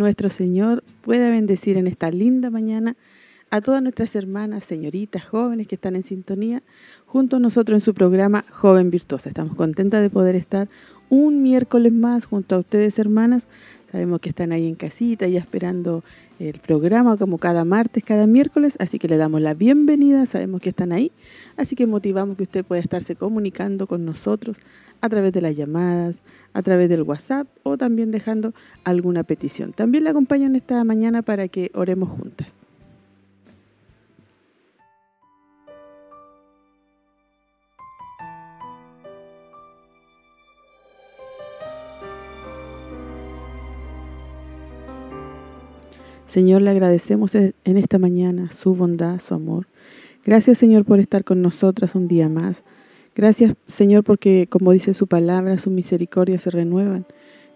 Nuestro Señor pueda bendecir en esta linda mañana a todas nuestras hermanas, señoritas, jóvenes que están en sintonía junto a nosotros en su programa Joven Virtuosa. Estamos contentas de poder estar un miércoles más junto a ustedes, hermanas. Sabemos que están ahí en casita ya esperando el programa como cada martes, cada miércoles, así que le damos la bienvenida, sabemos que están ahí, así que motivamos que usted pueda estarse comunicando con nosotros a través de las llamadas, a través del WhatsApp o también dejando alguna petición. También le acompañan esta mañana para que oremos juntas. Señor, le agradecemos en esta mañana su bondad, su amor. Gracias, Señor, por estar con nosotras un día más. Gracias, Señor, porque como dice su palabra, su misericordia se renuevan.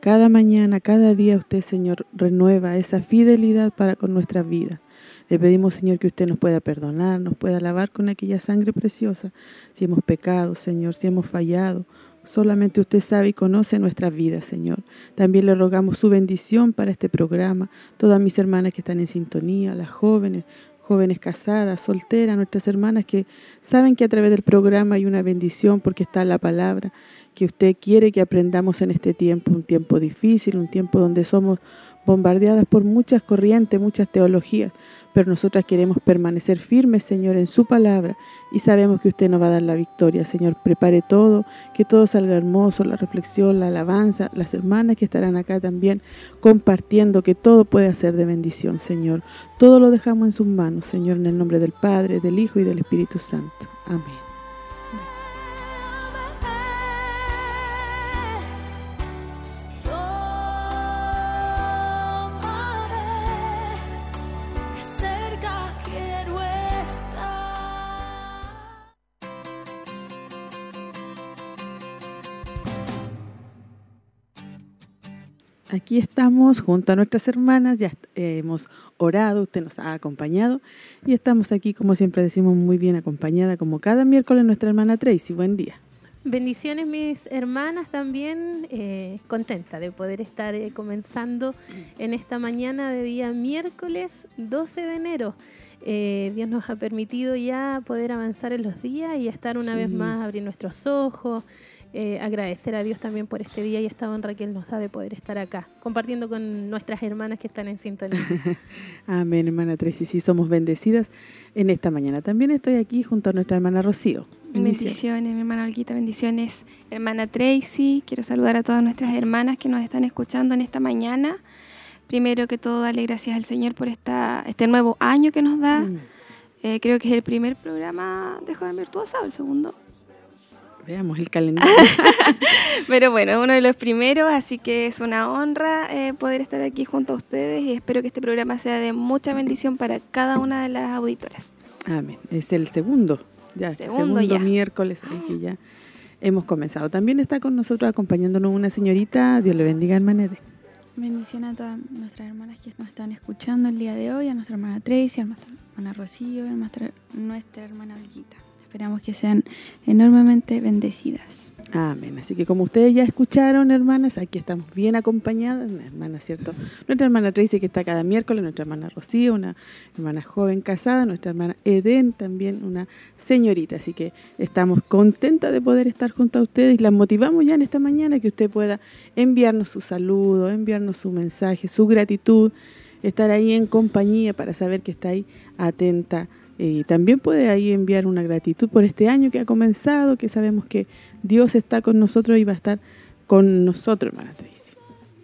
Cada mañana, cada día usted, Señor, renueva esa fidelidad para con nuestra vida. Le pedimos, Señor, que usted nos pueda perdonar, nos pueda lavar con aquella sangre preciosa. Si hemos pecado, Señor, si hemos fallado, solamente usted sabe y conoce nuestra vida, Señor. También le rogamos su bendición para este programa. Todas mis hermanas que están en sintonía, las jóvenes, jóvenes casadas, solteras, nuestras hermanas que saben que a través del programa hay una bendición porque está la palabra, que usted quiere que aprendamos en este tiempo, un tiempo difícil, un tiempo donde somos bombardeadas por muchas corrientes, muchas teologías, pero nosotras queremos permanecer firmes, Señor, en su palabra y sabemos que usted nos va a dar la victoria. Señor, prepare todo, que todo salga hermoso, la reflexión, la alabanza, las hermanas que estarán acá también compartiendo, que todo pueda ser de bendición, Señor. Todo lo dejamos en sus manos, Señor, en el nombre del Padre, del Hijo y del Espíritu Santo. Amén. Aquí estamos junto a nuestras hermanas, ya hemos orado, usted nos ha acompañado y estamos aquí, como siempre decimos, muy bien acompañada, como cada miércoles nuestra hermana Tracy. Buen día. Bendiciones mis hermanas también, eh, contenta de poder estar eh, comenzando en esta mañana de día miércoles 12 de enero. Eh, Dios nos ha permitido ya poder avanzar en los días y estar una vez más, abrir nuestros ojos, eh, agradecer a Dios también por este día y esta honra que Él nos da de poder estar acá, compartiendo con nuestras hermanas que están en sintonía. Amén, hermana Tracy, sí, somos bendecidas en esta mañana. También estoy aquí junto a nuestra hermana Rocío. Bendiciones, mi hermana Olguita, bendiciones, hermana Tracy. Quiero saludar a todas nuestras hermanas que nos están escuchando en esta mañana. Primero que todo, darle gracias al Señor por esta, este nuevo año que nos da. Mm. Eh, creo que es el primer programa de Joven Virtuosa o el segundo. Veamos el calendario. Pero bueno, es uno de los primeros, así que es una honra eh, poder estar aquí junto a ustedes y espero que este programa sea de mucha bendición para cada una de las auditoras. Amén. Es el segundo, ya, segundo, miércoles, que ya hemos comenzado. También está con nosotros acompañándonos una señorita, Dios le bendiga, hermana Bendición a todas nuestras hermanas que nos están escuchando el día de hoy, a nuestra hermana Tracy, a nuestra hermana Rocío, a nuestra, nuestra hermana Olguita. Esperamos que sean enormemente bendecidas. Amén. Así que como ustedes ya escucharon, hermanas, aquí estamos bien acompañadas, una hermana, ¿cierto? Nuestra hermana Tracy que está cada miércoles, nuestra hermana Rocío, una hermana joven casada, nuestra hermana Eden, también una señorita. Así que estamos contentas de poder estar junto a ustedes y las motivamos ya en esta mañana que usted pueda enviarnos su saludo, enviarnos su mensaje, su gratitud, estar ahí en compañía para saber que está ahí atenta y también puede ahí enviar una gratitud por este año que ha comenzado, que sabemos que Dios está con nosotros y va a estar con nosotros, hermana Tracy.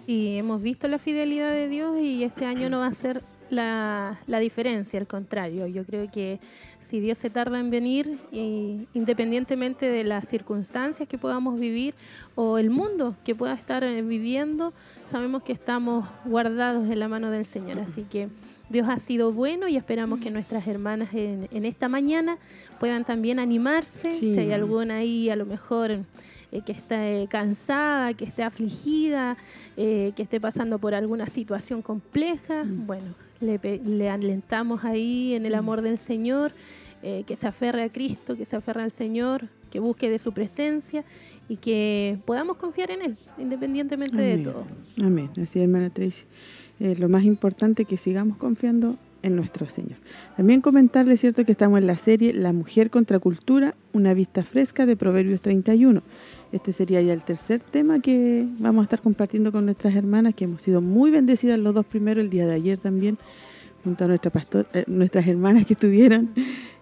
Y hemos visto la fidelidad de Dios y este año no va a ser la, diferencia, al contrario. Yo creo que si Dios se tarda en venir, independientemente de las circunstancias que podamos vivir o el mundo que pueda estar eh, viviendo, sabemos que estamos guardados en la mano del Señor. Así que Dios ha sido bueno y esperamos que nuestras hermanas en, esta mañana puedan también animarse. Si hay alguna ahí a lo mejor eh, que esté cansada, que esté afligida, eh, que esté pasando por alguna situación compleja, mm. bueno, le, alentamos ahí en el mm. amor del Señor, eh, que se aferre a Cristo, que se aferre al Señor, que busque de su presencia y que podamos confiar en Él, independientemente de todo. Amén. Así, hermana Tracy. Lo más importante que sigamos confiando en nuestro Señor. También comentarle, cierto, que estamos en la serie La Mujer contra Cultura, una vista fresca de Proverbios 31. Este sería ya el tercer tema que vamos a estar compartiendo con nuestras hermanas, que hemos sido muy bendecidas los dos primeros, el día de ayer también, junto a nuestra pastor, eh, nuestras hermanas que estuvieron,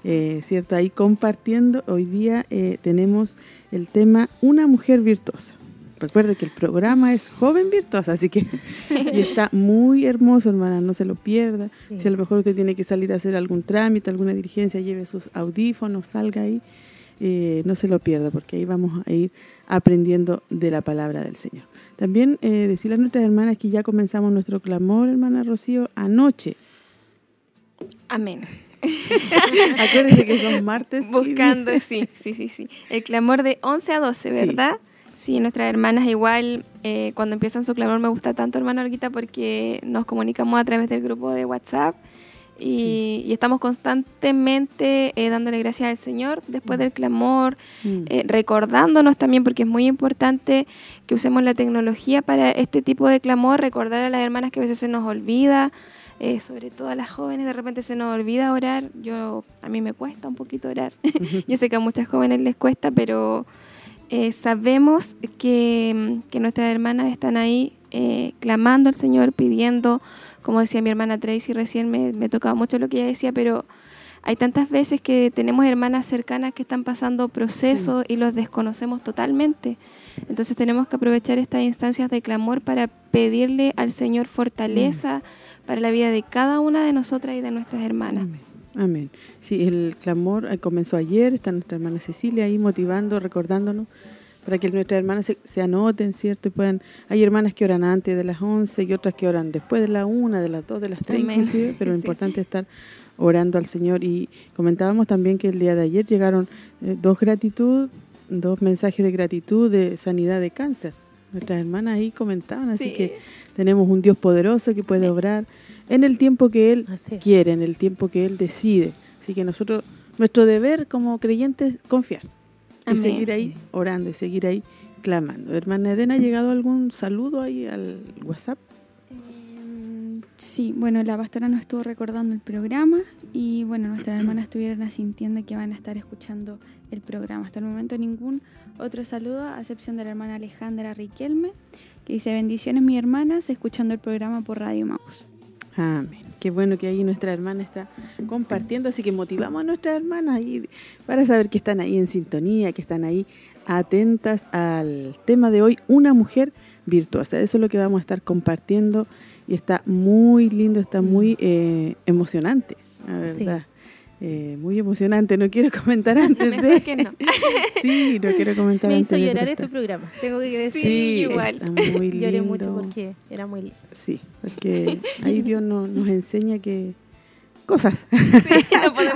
eh, ¿cierto? Ahí compartiendo. Hoy día eh, tenemos el tema Una mujer virtuosa. Recuerde que el programa es Joven Virtuosa, así que y está muy hermoso, hermana, no se lo pierda. Si a lo mejor usted tiene que salir a hacer algún trámite, alguna diligencia, lleve sus audífonos, salga ahí eh, no se lo pierda porque ahí vamos a ir aprendiendo de la palabra del Señor. También eh, decirle a nuestras hermanas que ya comenzamos nuestro clamor, hermana Rocío, anoche. Amén. Acuérdense que son martes. Buscando, sí, sí, sí, sí. El clamor de 11 a 12, ¿verdad? Sí, nuestras hermanas igual, eh, cuando empiezan su clamor me gusta tanto, hermana Olguita, porque nos comunicamos a través del grupo de WhatsApp y, estamos constantemente eh, dándole gracias al Señor después mm. del clamor, mm. eh, recordándonos también, porque es muy importante que usemos la tecnología para este tipo de clamor, recordar a las hermanas que a veces se nos olvida, eh, sobre todo a las jóvenes, de repente se nos olvida orar. Yo A mí me cuesta un poquito orar. Yo sé que a muchas jóvenes les cuesta, pero sabemos que, que, nuestras hermanas están ahí clamando al Señor, pidiendo como decía mi hermana Tracy recién, me, me tocaba mucho lo que ella decía, pero hay tantas veces que tenemos hermanas cercanas que están pasando procesos y los desconocemos totalmente. Entonces tenemos que aprovechar estas instancias de clamor para pedirle al Señor fortaleza para la vida de cada una de nosotras y de nuestras hermanas. Amén. Amén. Sí, el clamor eh, comenzó ayer, está nuestra hermana Cecilia ahí motivando, recordándonos para que nuestras hermanas se, anoten, ¿cierto? Y puedan, hay hermanas que oran antes de las 11 y otras que oran después de la 1, de las 2, de las 3 inclusive, pero lo importante es estar orando al Señor. Y comentábamos también que el día de ayer llegaron eh, dos gratitud, dos mensajes de gratitud de sanidad de cáncer. Nuestras hermanas ahí comentaban, así que tenemos un Dios poderoso que puede obrar en el tiempo que Él quiere, en el tiempo que Él decide. Así que nosotros, nuestro deber como creyentes es confiar y seguir ahí orando y seguir ahí clamando. Hermana Edena, ¿ha llegado algún saludo ahí al WhatsApp? Em, sí, bueno, la pastora nos estuvo recordando el programa y bueno, nuestras hermanas estuvieron asintiendo que van a estar escuchando el programa. Hasta el momento ningún otro saludo, a excepción de la hermana Alejandra Riquelme, que dice bendiciones mi hermanas, escuchando el programa por Radio Maus. Amén. Qué bueno que ahí nuestra hermana está compartiendo, así que motivamos a nuestras hermanas ahí para saber que están ahí en sintonía, que están ahí atentas al tema de hoy, una mujer virtuosa. Eso es lo que vamos a estar compartiendo y está muy lindo, está muy eh, emocionante, la verdad. Eh, muy emocionante, no quiero comentar antes Mejor de... que no. sí, no quiero comentar Me hizo llorar este programa, tengo que decir. Sí, igual. Muy lindo. Lloré mucho porque era muy lindo. Sí, porque ahí Dios nos, nos enseña que cosas.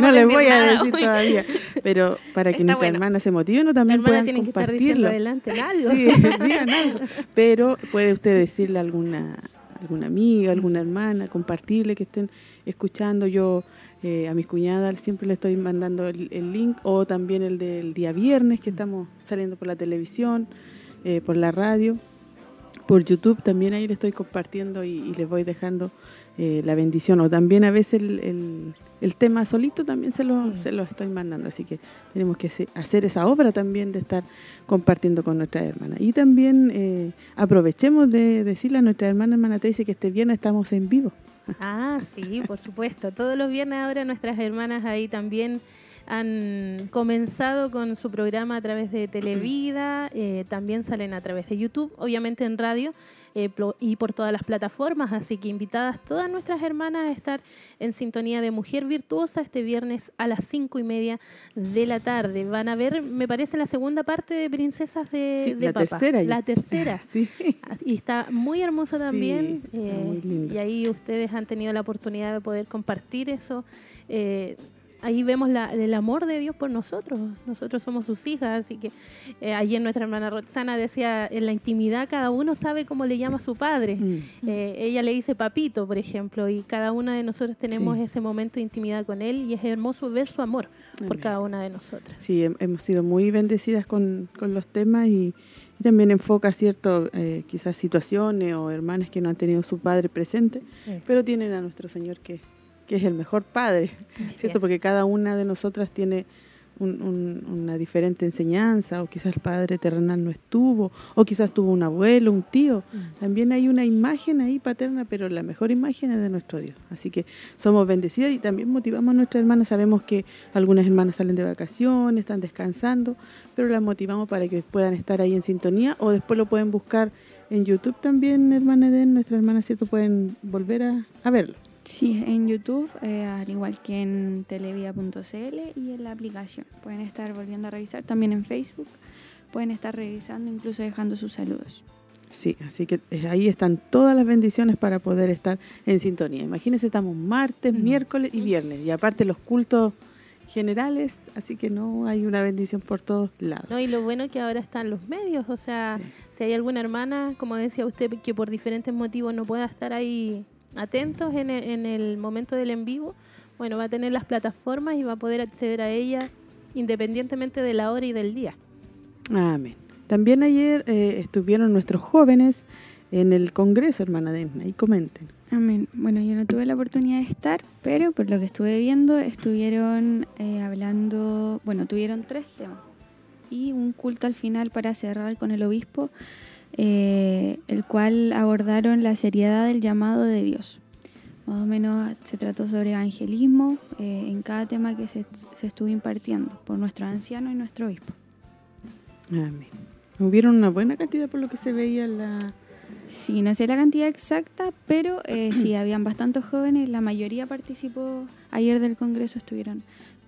no, les voy a decir todavía. Pero para que nuestra hermana se motive, no también puedan tiene compartirlo. que estar adelante algo. Sí, digan algo. Pero puede usted decirle a alguna, alguna amiga, alguna hermana, compartirle que estén escuchando. Yo eh, a mis cuñadas siempre le estoy mandando el, link o también el del día viernes que estamos saliendo por la televisión, eh, por la radio, por YouTube también ahí le estoy compartiendo y, les voy dejando eh, la bendición o también a veces el, el, tema solito también se lo, se lo estoy mandando, así que tenemos que hacer esa obra también de estar compartiendo con nuestras hermanas. Y también aprovechemos de decirle a nuestra hermana hermana Tracy que este viernes estamos en vivo. Ah, sí, por supuesto. Todos los viernes ahora nuestras hermanas ahí también han comenzado con su programa a través de Televida, eh, también salen a través de YouTube, obviamente en radio eh, y por todas las plataformas, así que invitadas todas nuestras hermanas a estar en sintonía de Mujer Virtuosa este viernes a las cinco y media de la tarde. Van a ver, me parece, la segunda parte de Princesas de, la Papa. Tercera la tercera. Sí. Y está muy hermoso también. Eh, y ahí ustedes han tenido la oportunidad de poder compartir eso. Eh, ahí vemos el amor de Dios por nosotros. Nosotros somos sus hijas, así que eh, ayer nuestra hermana Roxana decía, en la intimidad cada uno sabe cómo le llama a su padre. Mm. Eh, ella le dice papito, por ejemplo, y cada una de nosotros tenemos ese momento de intimidad con él y es hermoso ver su amor por cada una de nosotras. Sí, hemos sido muy bendecidas con, los temas y, también enfoca cierto eh, quizás situaciones o hermanas que no han tenido su padre presente, pero tienen a nuestro Señor que que es el mejor padre, ¿cierto? Porque cada una de nosotras tiene una diferente enseñanza, o quizás el padre terrenal no estuvo, o quizás tuvo un abuelo, un tío. Mm. También hay una imagen ahí paterna, pero la mejor imagen es de nuestro Dios. Así que somos bendecidas y también motivamos a nuestras hermanas. Sabemos que algunas hermanas salen de vacaciones, están descansando, pero las motivamos para que puedan estar ahí en sintonía o después lo pueden buscar en YouTube también, hermana Eden, nuestras hermanas, ¿cierto? Pueden volver a verlo. Sí, en YouTube, eh, al igual que en televida.cl y en la aplicación. Pueden estar volviendo a revisar, también en Facebook. Pueden estar revisando, incluso dejando sus saludos. Sí, así que eh, ahí están todas las bendiciones para poder estar en sintonía. Imagínense, estamos martes, miércoles y viernes. Y aparte los cultos generales, así que no hay una bendición por todos lados. No, y lo bueno que ahora están los medios, o sea, si hay alguna hermana, como decía usted, que por diferentes motivos no pueda estar ahí atentos en el, en el momento del en vivo, bueno, va a tener las plataformas y va a poder acceder a ellas independientemente de la hora y del día. Amén. También ayer eh, estuvieron nuestros jóvenes en el Congreso, hermana Denna, y comenten. Amén. Bueno, yo no tuve la oportunidad de estar, pero por lo que estuve viendo, estuvieron eh, hablando, bueno, tuvieron tres temas y un culto al final para cerrar con el obispo eh, el cual abordaron la seriedad del llamado de Dios. Más o menos se trató sobre evangelismo eh, en cada tema que se, estuvo impartiendo por nuestro anciano y nuestro obispo. Amén. ¿Hubieron una buena cantidad por lo que se veía la...? Sí, no sé la cantidad exacta, pero eh, sí, habían bastantes jóvenes, la mayoría participó ayer del Congreso, estuvieron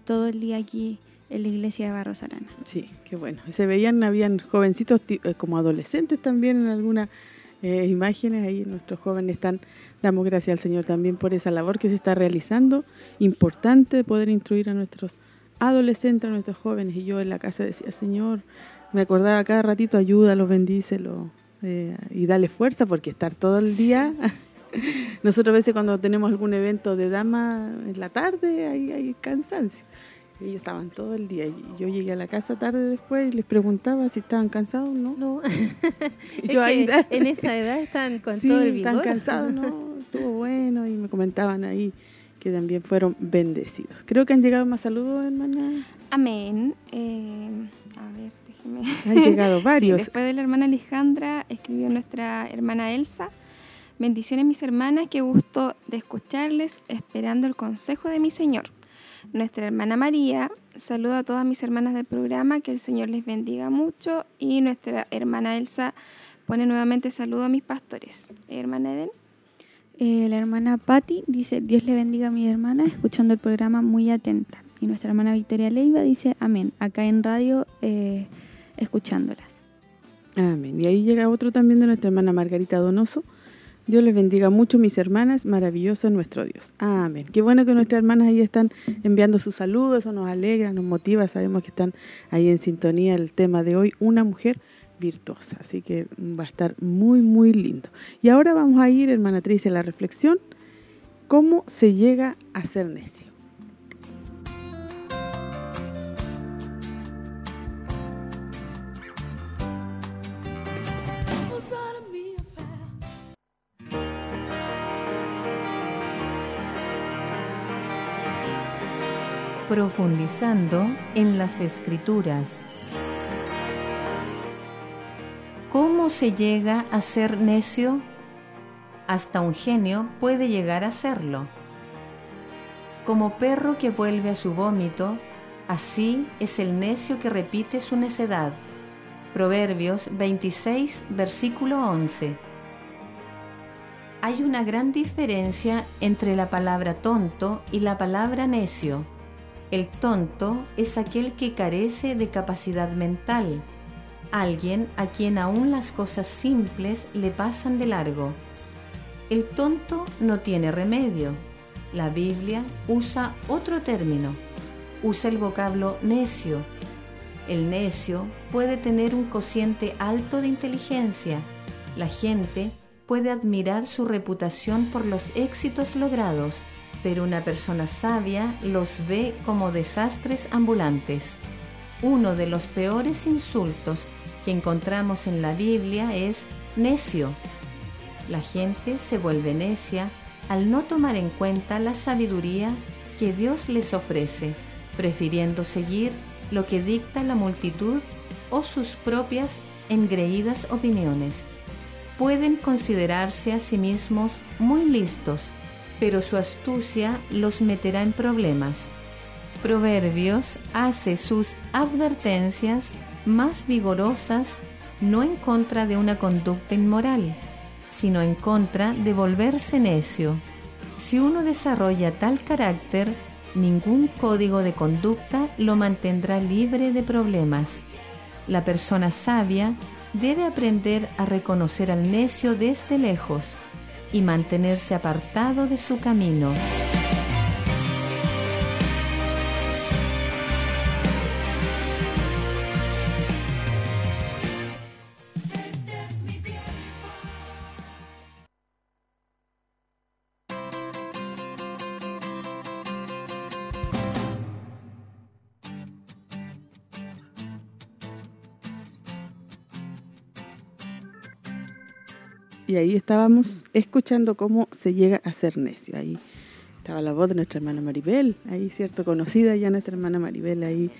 todo el día aquí la iglesia de Barros Arana. Sí, qué bueno. Se veían, habían jovencitos eh, como adolescentes también en algunas eh, imágenes. Ahí nuestros jóvenes están, damos gracias al Señor también por esa labor que se está realizando. Importante poder instruir a nuestros adolescentes, a nuestros jóvenes. Y yo en la casa decía, Señor, me acordaba cada ratito, ayúdalo, bendícelo eh, y dale fuerza porque estar todo el día... Nosotros a veces cuando tenemos algún evento de dama en la tarde hay, hay cansancio ellos estaban todo el día. Y yo llegué a la casa tarde después y les preguntaba si estaban cansados o no. No. yo en esa edad están con todo el vigor. están cansados, no. Estuvo bueno y me comentaban ahí que también fueron bendecidos. Creo que han llegado más saludos, hermana. Amén. Eh, a ver, déjeme. Han llegado varios. después de la hermana Alejandra, escribió nuestra hermana Elsa. Bendiciones mis hermanas, qué gusto de escucharles, esperando el consejo de mi Señor nuestra hermana María. Saludo a todas mis hermanas del programa, que el Señor les bendiga mucho. Y nuestra hermana Elsa pone nuevamente saludo a mis pastores. Hermana Eden. Eh, la hermana Patti dice, Dios le bendiga a mi hermana, escuchando el programa muy atenta. Y nuestra hermana Victoria Leiva dice, amén, acá en radio eh, escuchándolas. Amén. Y ahí llega otro también de nuestra hermana Margarita Donoso, Dios les bendiga mucho, mis hermanas. Maravilloso es nuestro Dios. Amén. Qué bueno que nuestras hermanas ahí están enviando sus saludos. Eso nos alegra, nos motiva. Sabemos que están ahí en sintonía el tema de hoy, una mujer virtuosa. Así que va a estar muy, muy lindo. Y ahora vamos a ir, hermana Tricia, a la reflexión. ¿Cómo se llega a ser necio? Profundizando en las escrituras. ¿Cómo se llega a ser necio? Hasta un genio puede llegar a serlo. Como perro que vuelve a su vómito, Así es el necio que repite su necedad. Proverbios 26, versículo 11. Hay una gran diferencia entre la palabra tonto y la palabra necio. El tonto es aquel que carece de capacidad mental, alguien a quien aún las cosas simples le pasan de largo. El tonto no tiene remedio. La Biblia usa otro término, usa el vocablo necio. El necio puede tener un cociente alto de inteligencia. La gente puede admirar su reputación por los éxitos logrados, pero una persona sabia los ve como desastres ambulantes. Uno de los peores insultos que encontramos en la Biblia es necio. La gente se vuelve necia al no tomar en cuenta la sabiduría que Dios les ofrece prefiriendo seguir lo que dicta la multitud o sus propias engreídas opiniones. Pueden considerarse a sí mismos muy listos, pero su astucia los meterá en problemas. Proverbios hace sus advertencias más vigorosas no en contra de una conducta inmoral, sino en contra de volverse necio. Si uno desarrolla tal carácter, ningún código de conducta lo mantendrá libre de problemas. La persona sabia debe aprender a reconocer al necio desde lejos y mantenerse apartado de su camino. Y ahí estábamos escuchando cómo se llega a ser necio. Ahí estaba la voz de nuestra hermana Maribel, ahí, ¿cierto? Conocida ya nuestra hermana Maribel ahí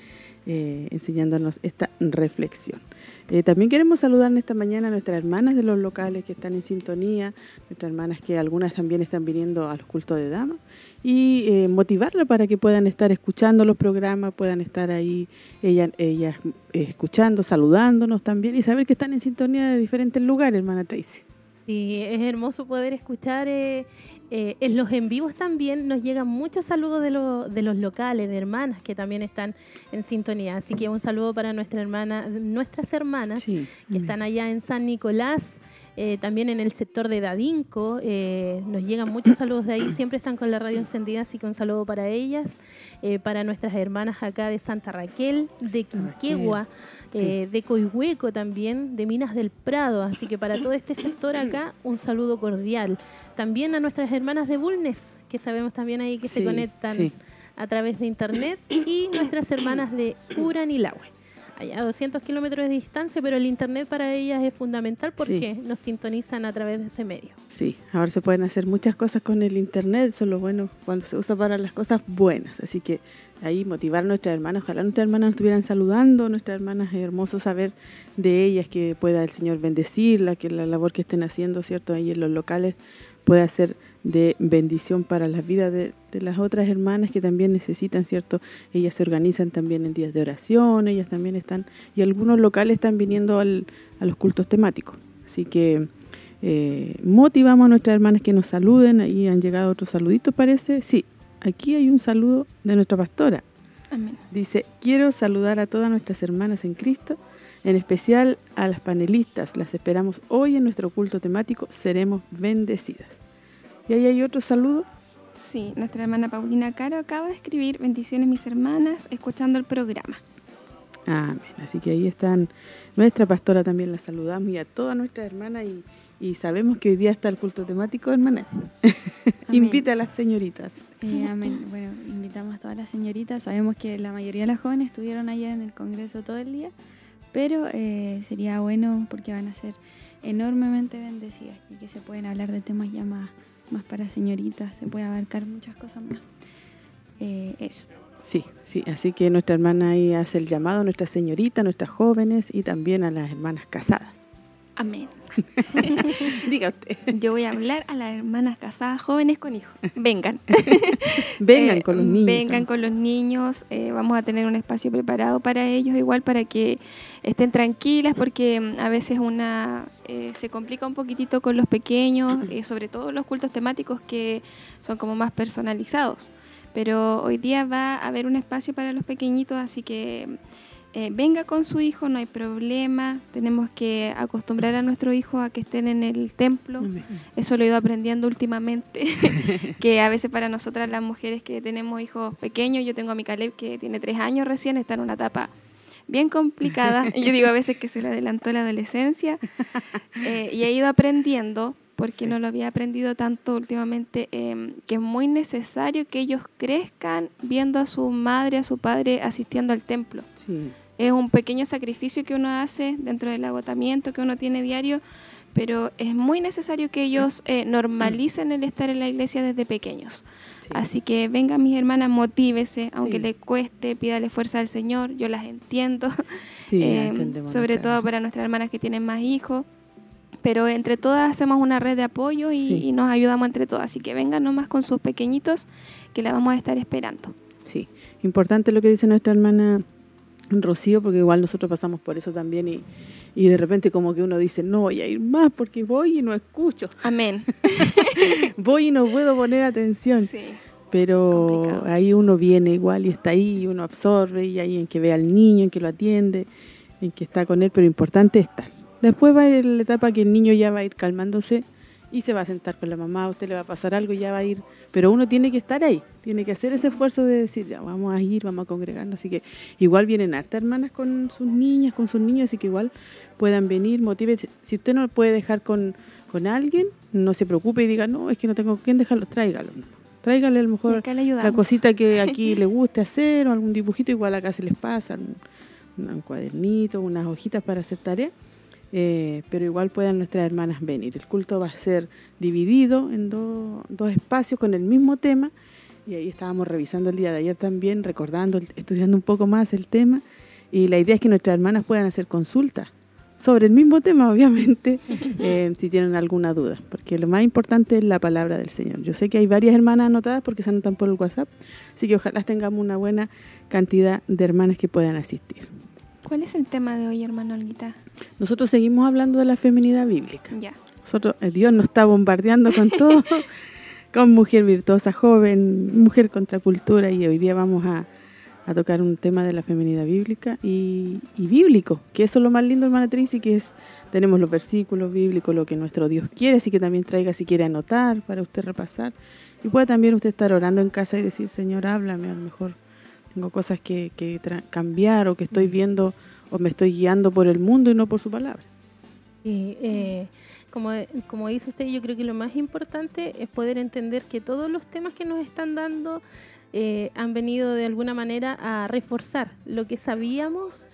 eh, enseñándonos esta reflexión. Eh, también queremos saludar en esta mañana a nuestras hermanas de los locales que están en sintonía, nuestras hermanas que algunas también están viniendo a los cultos de damas y eh, motivarla para que puedan estar escuchando los programas, puedan estar ahí ellas, ellas escuchando, saludándonos también y saber que están en sintonía de diferentes lugares, hermana Tracy. Y es hermoso poder escuchar eh, eh, en los en vivos también nos llegan muchos saludos de, de los locales, de hermanas que también están en sintonía. Así que un saludo para nuestra hermana, nuestras hermanas que están allá en San Nicolás, eh, también en el sector de Dadinco. Eh, nos llegan muchos saludos de ahí, siempre están con la radio encendida, así que un saludo para ellas, eh, para nuestras hermanas acá de Santa Raquel, de Quinquegua, de Coihueco también, de Minas del Prado. Así que para todo este sector acá, un saludo cordial. También a nuestras hermanas de Bulnes, que sabemos también ahí que se conectan a través de internet, y nuestras hermanas de Uranilahue a 200 kilómetros de distancia, pero el Internet para ellas es fundamental porque nos sintonizan a través de ese medio. Sí, ahora se pueden hacer muchas cosas con el Internet, eso es lo bueno cuando se usa para las cosas buenas. Así que ahí motivar a nuestras hermanas, ojalá nuestras hermanas nos estuvieran saludando, nuestras hermanas es hermoso saber de ellas, que pueda el Señor bendecirla, que la labor que estén haciendo, ¿cierto? Ahí en los locales pueda ser de bendición para la vida de, las otras hermanas que también necesitan, ¿cierto? Ellas se organizan también en días de oración, ellas también están, y algunos locales están viniendo al, a los cultos temáticos. Así que eh, motivamos a nuestras hermanas que nos saluden, ahí han llegado otros saluditos, parece. Sí, aquí hay un saludo de nuestra pastora. Amén. Dice, quiero saludar a todas nuestras hermanas en Cristo, en especial a las panelistas. Las esperamos hoy en nuestro culto temático, seremos bendecidas. ¿Y ahí hay otro saludo? Sí, nuestra hermana Paulina Caro acaba de escribir bendiciones mis hermanas escuchando el programa. Amén. Así que ahí están. Nuestra pastora también la saludamos y a todas nuestras hermanas y, sabemos que hoy día está el culto temático, hermana. Invita a las señoritas. Eh, amén. Bueno, invitamos a todas las señoritas. Sabemos que la mayoría de las jóvenes estuvieron ayer en el Congreso todo el día, pero eh, sería bueno porque van a ser enormemente bendecidas y que se pueden hablar de temas ya más más para señoritas, se puede abarcar muchas cosas más. Eh, eso. Sí, sí, así que nuestra hermana ahí hace el llamado a nuestras señoritas, nuestras jóvenes y también a las hermanas casadas. Amén. Diga usted. Yo voy a hablar a las hermanas casadas jóvenes con hijos. Vengan. vengan Eh, con los niños. Vengan con los niños. eh, vamos a tener un espacio preparado para ellos, igual para que estén tranquilas, porque mm, a veces una eh, se complica un poquitito con los pequeños, eh, sobre todo los cultos temáticos que son como más personalizados. Pero hoy día va a haber un espacio para los pequeñitos, así que eh, venga con su hijo, no hay problema. Tenemos que acostumbrar a nuestro hijo a que estén en el templo. Eso lo he ido aprendiendo últimamente, que a veces para nosotras las mujeres que tenemos hijos pequeños, yo tengo a mi Caleb que tiene tres años recién, está en una etapa bien complicada. Yo digo a veces que se le adelantó la adolescencia eh, y he ido aprendiendo, porque Sí. no lo había aprendido tanto últimamente, eh, que es muy necesario que ellos crezcan viendo a su madre, a su padre asistiendo al templo Sí. es un pequeño sacrificio que uno hace dentro del agotamiento que uno tiene diario, pero es muy necesario que ellos eh, normalicen el estar en la iglesia desde pequeños. Sí. Así que vengan mis hermanas, motívese, aunque Sí. le cueste, pídale fuerza al Señor, yo las entiendo, Sí, eh, sobre todo para nuestras hermanas que tienen más hijos. Pero entre todas hacemos una red de apoyo y nos ayudamos entre todas. Así que vengan nomás con sus pequeñitos que la vamos a estar esperando. Sí, importante lo que dice nuestra hermana Rocío, porque igual nosotros pasamos por eso también y, y de repente como que uno dice, no voy a ir más porque voy y no escucho, Amén. voy y no puedo poner atención. Sí. Pero complicado. ahí uno viene igual y está ahí, y uno absorbe y ahí en que ve al niño, en que lo atiende, en que está con él, pero importante es estar. Después va a ir la etapa que el niño ya va a ir calmándose y se va a sentar con la mamá, a usted le va a pasar algo y ya va a ir, pero uno tiene que estar ahí, tiene que hacer ese esfuerzo de decir, ya vamos a ir, vamos a congregarnos, así que igual vienen hartas hermanas con sus niñas, con sus niños, así que igual puedan venir, motive, si usted no lo puede dejar con, con alguien, no se preocupe y diga, no, es que no tengo quién dejarlo, tráigalo. Tráigale a lo mejor la cosita que aquí le guste hacer o algún dibujito, igual acá se les pasa, un, un cuadernito, unas hojitas para hacer tarea, eh, pero igual puedan nuestras hermanas venir. El culto va a ser dividido en do- dos espacios con el mismo tema y ahí estábamos revisando el día de ayer también, recordando, estudiando un poco más el tema y la idea es que nuestras hermanas puedan hacer consultas sobre el mismo tema, obviamente, eh, si tienen alguna duda, porque lo más importante es la palabra del Señor. Yo sé que hay varias hermanas anotadas porque se anotan por el WhatsApp, así que ojalá tengamos una buena cantidad de hermanas que puedan asistir. ¿Cuál es el tema de hoy, hermano Olguita? Nosotros seguimos hablando de la feminidad bíblica. Ya. Nosotros, eh, Dios nos está bombardeando con todo, con mujer virtuosa, joven, mujer contra cultura, y hoy día vamos a, a tocar un tema de la feminidad bíblica y, y bíblico, que eso es lo más lindo, hermana Tracy, que es, tenemos los versículos bíblicos, lo que nuestro Dios quiere, así que también traiga si quiere anotar para usted repasar, y puede también usted estar orando en casa y decir, Señor, háblame, a lo mejor tengo cosas que, que cambiar o que estoy viendo o me estoy guiando por el mundo y no por su palabra. Y eh, como, como dice usted, yo creo que lo más importante es poder entender que todos los temas que nos están dando eh, han venido de alguna manera a reforzar lo que sabíamos,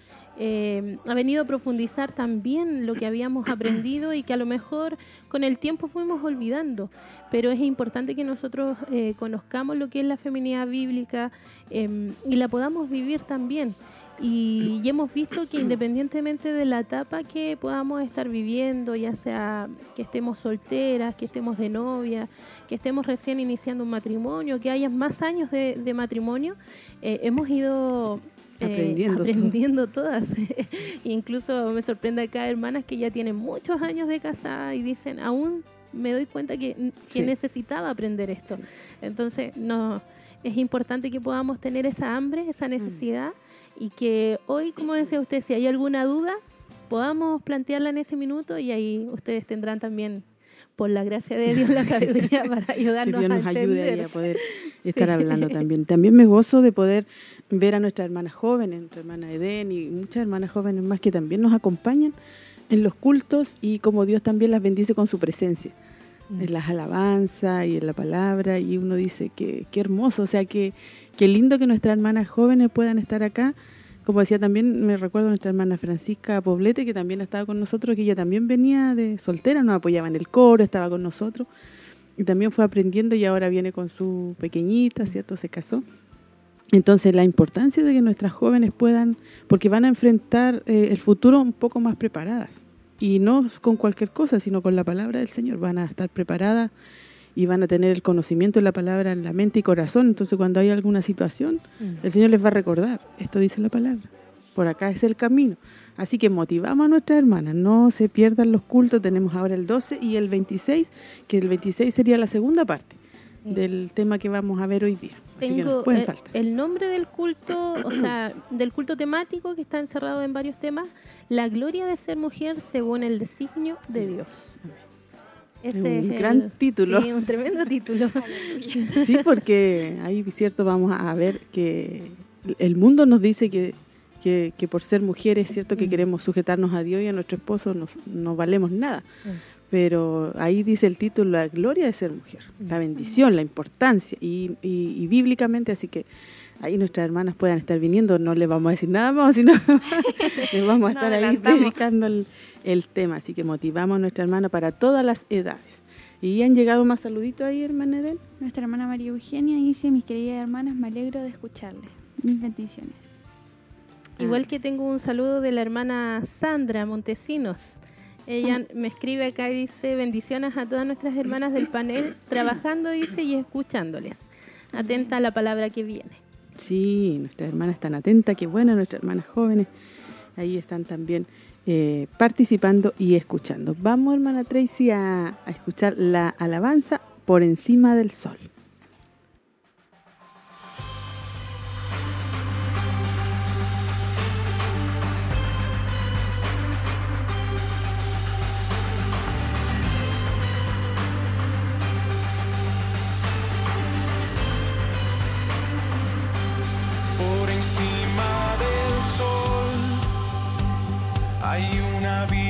eh, ha venido a profundizar también lo que habíamos aprendido y que a lo mejor con el tiempo fuimos olvidando. Pero es importante que nosotros eh, conozcamos lo que es la feminidad bíblica eh, y la podamos vivir también. Y, y hemos visto que independientemente de la etapa que podamos estar viviendo, ya sea que estemos solteras, que estemos de novia, que estemos recién iniciando un matrimonio, que haya más años de, de matrimonio, eh, hemos ido eh, Aprendiendo aprendiendo todas. Incluso me sorprende acá hermanas que ya tienen muchos años de casada y dicen, aún me doy cuenta que, que Sí. necesitaba aprender esto. Entonces, no, es importante que podamos tener esa hambre, Mm. esa necesidad y que hoy, como decía usted, si hay alguna duda, podamos plantearla en ese minuto y ahí ustedes tendrán también, por la gracia de Dios, la sabiduría para que ayudarnos Dios a nos ayude ahí entender. a poder estar Sí. hablando también. También me gozo de poder ver a nuestras hermanas jóvenes, nuestra hermana Eden y muchas hermanas jóvenes más que también nos acompañan en los cultos y como Dios también las bendice con su presencia, Mm. En las alabanzas y en la palabra y uno dice que qué hermoso, o sea, que qué lindo que nuestras hermanas jóvenes puedan estar acá. Como decía también, me recuerdo a nuestra hermana Francisca Poblete, que también ha estado con nosotros, que ella también venía de soltera, nos apoyaba en el coro, estaba con nosotros. Y también fue aprendiendo y ahora viene con su pequeñita, ¿cierto? Se casó. Entonces, la importancia de que nuestras jóvenes puedan, porque van a enfrentar eh, el futuro un poco más preparadas. Y no con cualquier cosa, sino con la palabra del Señor. Van a estar preparadas y van a tener el conocimiento de la palabra en la mente y corazón. Entonces cuando hay alguna situación, mm. el Señor les va a recordar, esto dice la palabra, por acá es el camino. Así que motivamos a nuestras hermanas, no se pierdan los cultos, tenemos ahora el 12 y el 26, que el 26 sería la segunda parte del tema que vamos a ver hoy día. Tengo el, nombre del culto, o sea, del culto temático que está encerrado en varios temas, la gloria de ser mujer según el designio de Dios. Ese un gran título. Sí, un tremendo título. sí, porque ahí, cierto, vamos a ver que el mundo nos dice que, que, por ser mujeres, cierto, que mm. queremos sujetarnos a Dios y a nuestro esposo, no valemos nada. Pero ahí dice el título, la gloria de ser mujer, la bendición, la importancia, y, y, bíblicamente, así que ahí nuestras hermanas puedan estar viniendo, no les vamos a decir nada más, sino les vamos a estar ahí predicando el, tema, así que motivamos a nuestra hermana para todas las edades. ¿Y han llegado más saluditos ahí, hermana Edel? Nuestra hermana María Eugenia dice, mis queridas hermanas, me alegro de escucharles. Mis bendiciones. Igual que tengo un saludo de la hermana Sandra Montesinos. Ella me escribe acá y dice bendiciones a todas nuestras hermanas del panel, trabajando, dice, y escuchándoles. Atenta a la palabra que viene. Sí, nuestras hermanas están atentas, qué bueno, nuestras hermanas jóvenes. Ahí están también eh, participando y escuchando. Vamos, hermana Tracy, a escuchar la alabanza por encima del sol.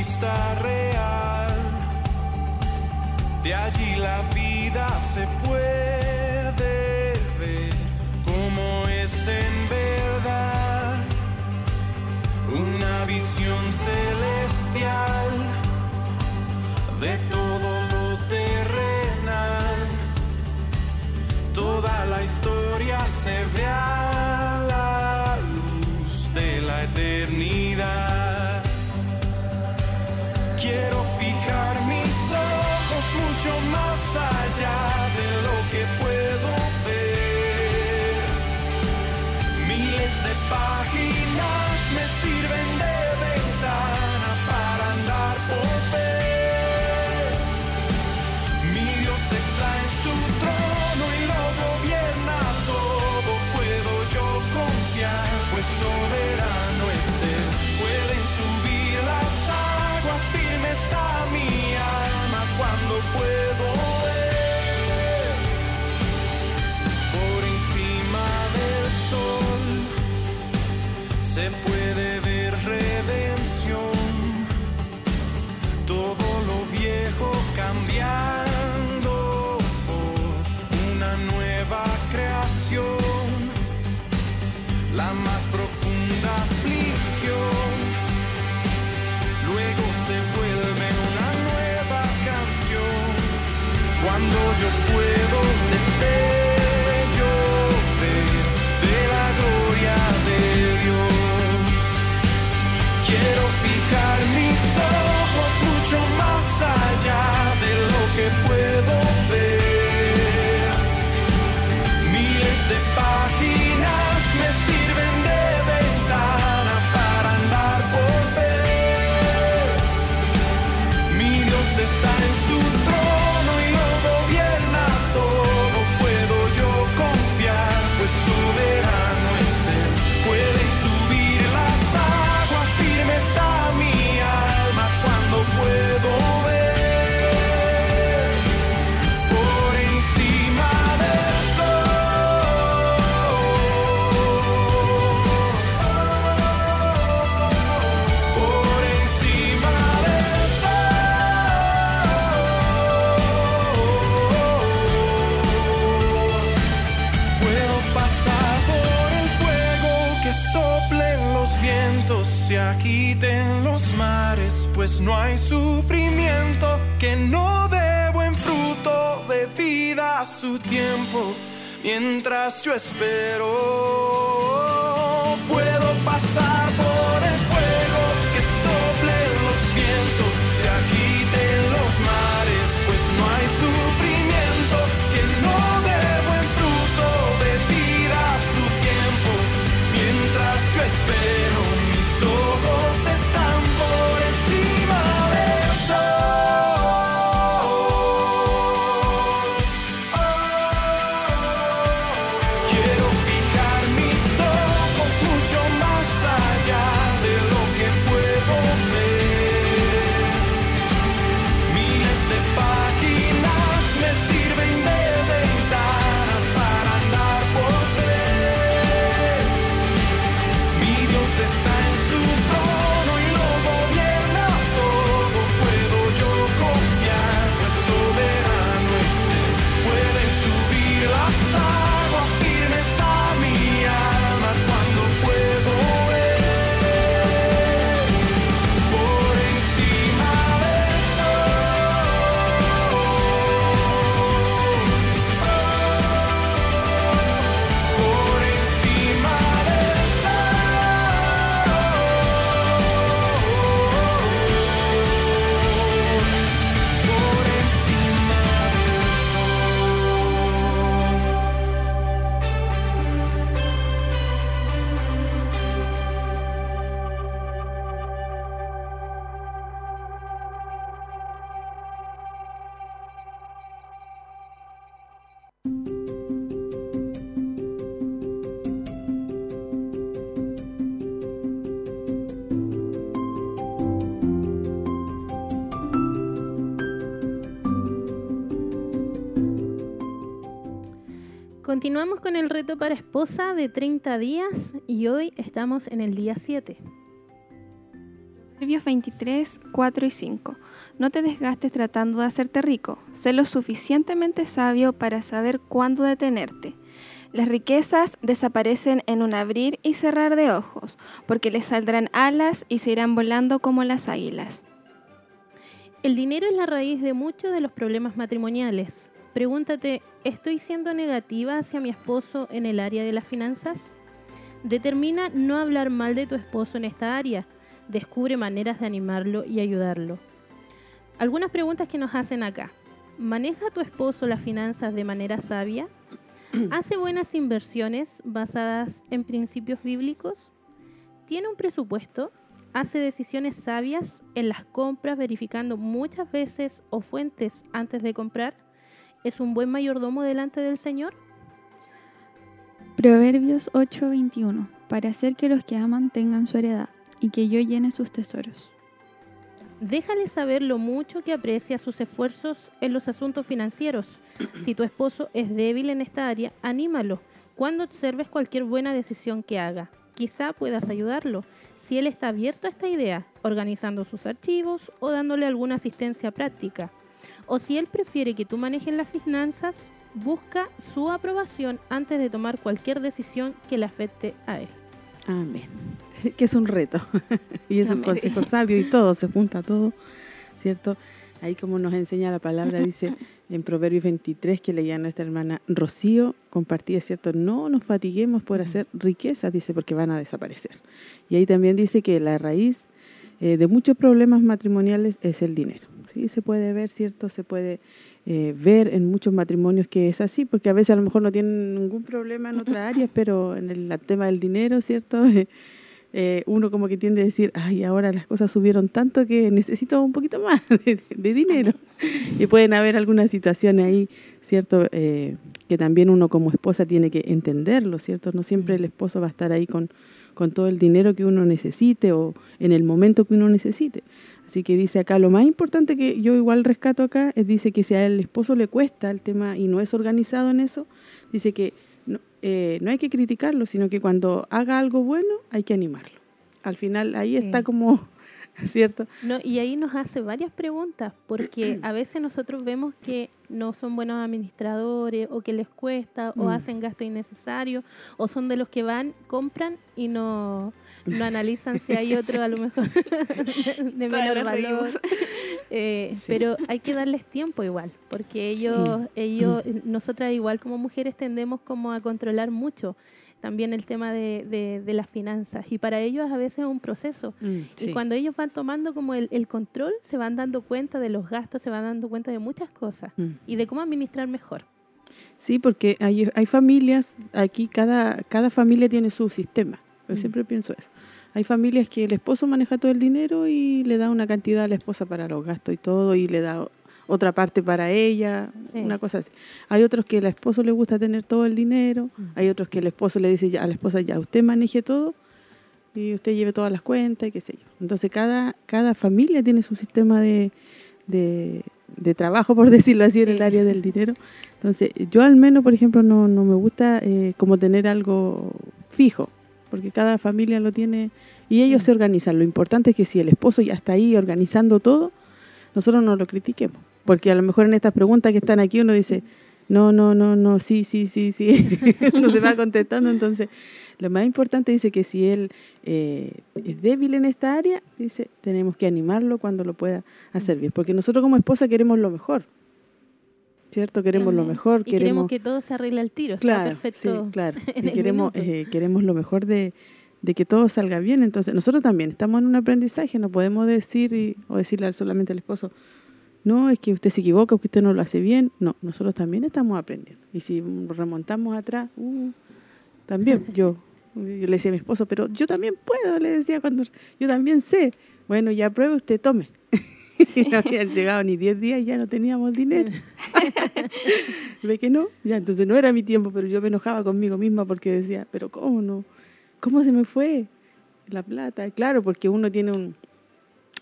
Vista real. De allí la vida se puede ver como es en verdad. Una visión celestial de todo lo terrenal. Toda la historia se ve a la luz de la eternidad. Quiero fijar mis ojos mucho más allá de lo que puedo baby. Pues no hay sufrimiento que no dé buen fruto de vida a su tiempo. Mientras yo espero, Continuamos con el reto para esposa de 30 días y hoy estamos en el día 7. Proverbios 23, 4 y 5. No te desgastes tratando de hacerte rico. Sé lo suficientemente sabio para saber cuándo detenerte. Las riquezas desaparecen en un abrir y cerrar de ojos, porque les saldrán alas y se irán volando como las águilas. El dinero es la raíz de muchos de los problemas matrimoniales. Pregúntate, ¿estoy siendo negativa hacia mi esposo en el área de las finanzas? Determina no hablar mal de tu esposo en esta área. Descubre maneras de animarlo y ayudarlo. Algunas preguntas que nos hacen acá. ¿Maneja tu esposo las finanzas de manera sabia? ¿Hace buenas inversiones basadas en principios bíblicos? ¿Tiene un presupuesto? ¿Hace decisiones sabias en las compras verificando muchas veces o fuentes antes de comprar? ¿Es un buen mayordomo delante del Señor? Proverbios 8:21, para hacer que los que aman tengan su heredad y que yo llene sus tesoros. Déjale saber lo mucho que aprecia sus esfuerzos en los asuntos financieros. Si tu esposo es débil en esta área, anímalo cuando observes cualquier buena decisión que haga. Quizá puedas ayudarlo si él está abierto a esta idea, organizando sus archivos o dándole alguna asistencia práctica. O si él prefiere que tú manejes las finanzas, busca su aprobación antes de tomar cualquier decisión que le afecte a él. Amén. Que es un reto y es un consejo sabio y todo, se junta todo, ¿cierto? Ahí como nos enseña la palabra, dice en Proverbios 23 que leía nuestra hermana Rocío, compartía, ¿cierto? No nos fatiguemos por hacer riquezas, dice, porque van a desaparecer. Y ahí también dice que la raíz eh, de muchos problemas matrimoniales es el dinero. Sí, se puede ver, ¿cierto? Se puede eh, ver en muchos matrimonios que es así, porque a veces a lo mejor no tienen ningún problema en otra área, pero en el, tema del dinero, ¿cierto? Eh, uno como que tiende a decir, ay, ahora las cosas subieron tanto que necesito un poquito más de, dinero. Y pueden haber algunas situaciones ahí, ¿cierto? Eh, que también uno como esposa tiene que entenderlo, ¿cierto? No siempre el esposo va a estar ahí con, con todo el dinero que uno necesite o en el momento que uno necesite. Así que dice acá, lo más importante que yo igual rescato acá es, dice que si a el esposo le cuesta el tema y no es organizado en eso, dice que no, eh, no hay que criticarlo, sino que cuando haga algo bueno hay que animarlo. Al final ahí está como ¿cierto? No, y ahí nos hace varias preguntas, porque a veces nosotros vemos que no son buenos administradores o que les cuesta o mm. hacen gasto innecesario o son de los que van, compran y no, no analizan si hay otro a lo mejor de menor valor. Eh, pero hay que darles tiempo igual, porque ellos, ellos, nosotras igual como mujeres tendemos como a controlar mucho también el tema de, de, las finanzas. Y para ellos a veces es un proceso. Mm, y cuando ellos van tomando como el, el, control, se van dando cuenta de los gastos, se van dando cuenta de muchas cosas mm. y de cómo administrar mejor. Sí, porque hay, hay familias, aquí cada, cada familia tiene su sistema. Yo siempre pienso eso. Hay familias que el esposo maneja todo el dinero y le da una cantidad a la esposa para los gastos y todo, y le da otra parte para ella, una cosa así. Hay otros que al esposo le gusta tener todo el dinero, hay otros que el esposo le dice a la esposa, ya, usted maneje todo y usted lleve todas las cuentas y qué sé yo. Entonces cada, cada familia tiene su sistema de, de, trabajo, por decirlo así, en el área del dinero. Entonces yo al menos, por ejemplo, no, no me gusta eh, como tener algo fijo, porque cada familia lo tiene y ellos se organizan. Lo importante es que si el esposo ya está ahí organizando todo, nosotros no lo critiquemos. Porque a lo mejor en estas preguntas que están aquí uno dice, no, no, no, no, sí, sí, sí, sí. uno se va contestando. Entonces, lo más importante dice que si él eh, es débil en esta área, dice, tenemos que animarlo cuando lo pueda hacer bien. Porque nosotros como esposa queremos lo mejor. ¿cierto? Queremos lo mejor. Y queremos, que todo se arregle al tiro, claro, sea perfecto. Sí, claro. Y queremos, eh, queremos lo mejor de, que todo salga bien. Entonces, nosotros también estamos en un aprendizaje, no podemos decir o decirle solamente al esposo, no, es que usted se equivoca, que usted no lo hace bien. No, nosotros también estamos aprendiendo. Y si remontamos atrás, uh, también yo, yo le decía a mi esposo, pero yo también puedo, le decía cuando yo también sé. Bueno, ya pruebe usted, tome. y no habían llegado ni 10 días y ya no teníamos dinero. Ve que no, ya entonces no era mi tiempo, pero yo me enojaba conmigo misma porque decía, pero ¿cómo no? ¿Cómo se me fue la plata? Claro, porque uno tiene un,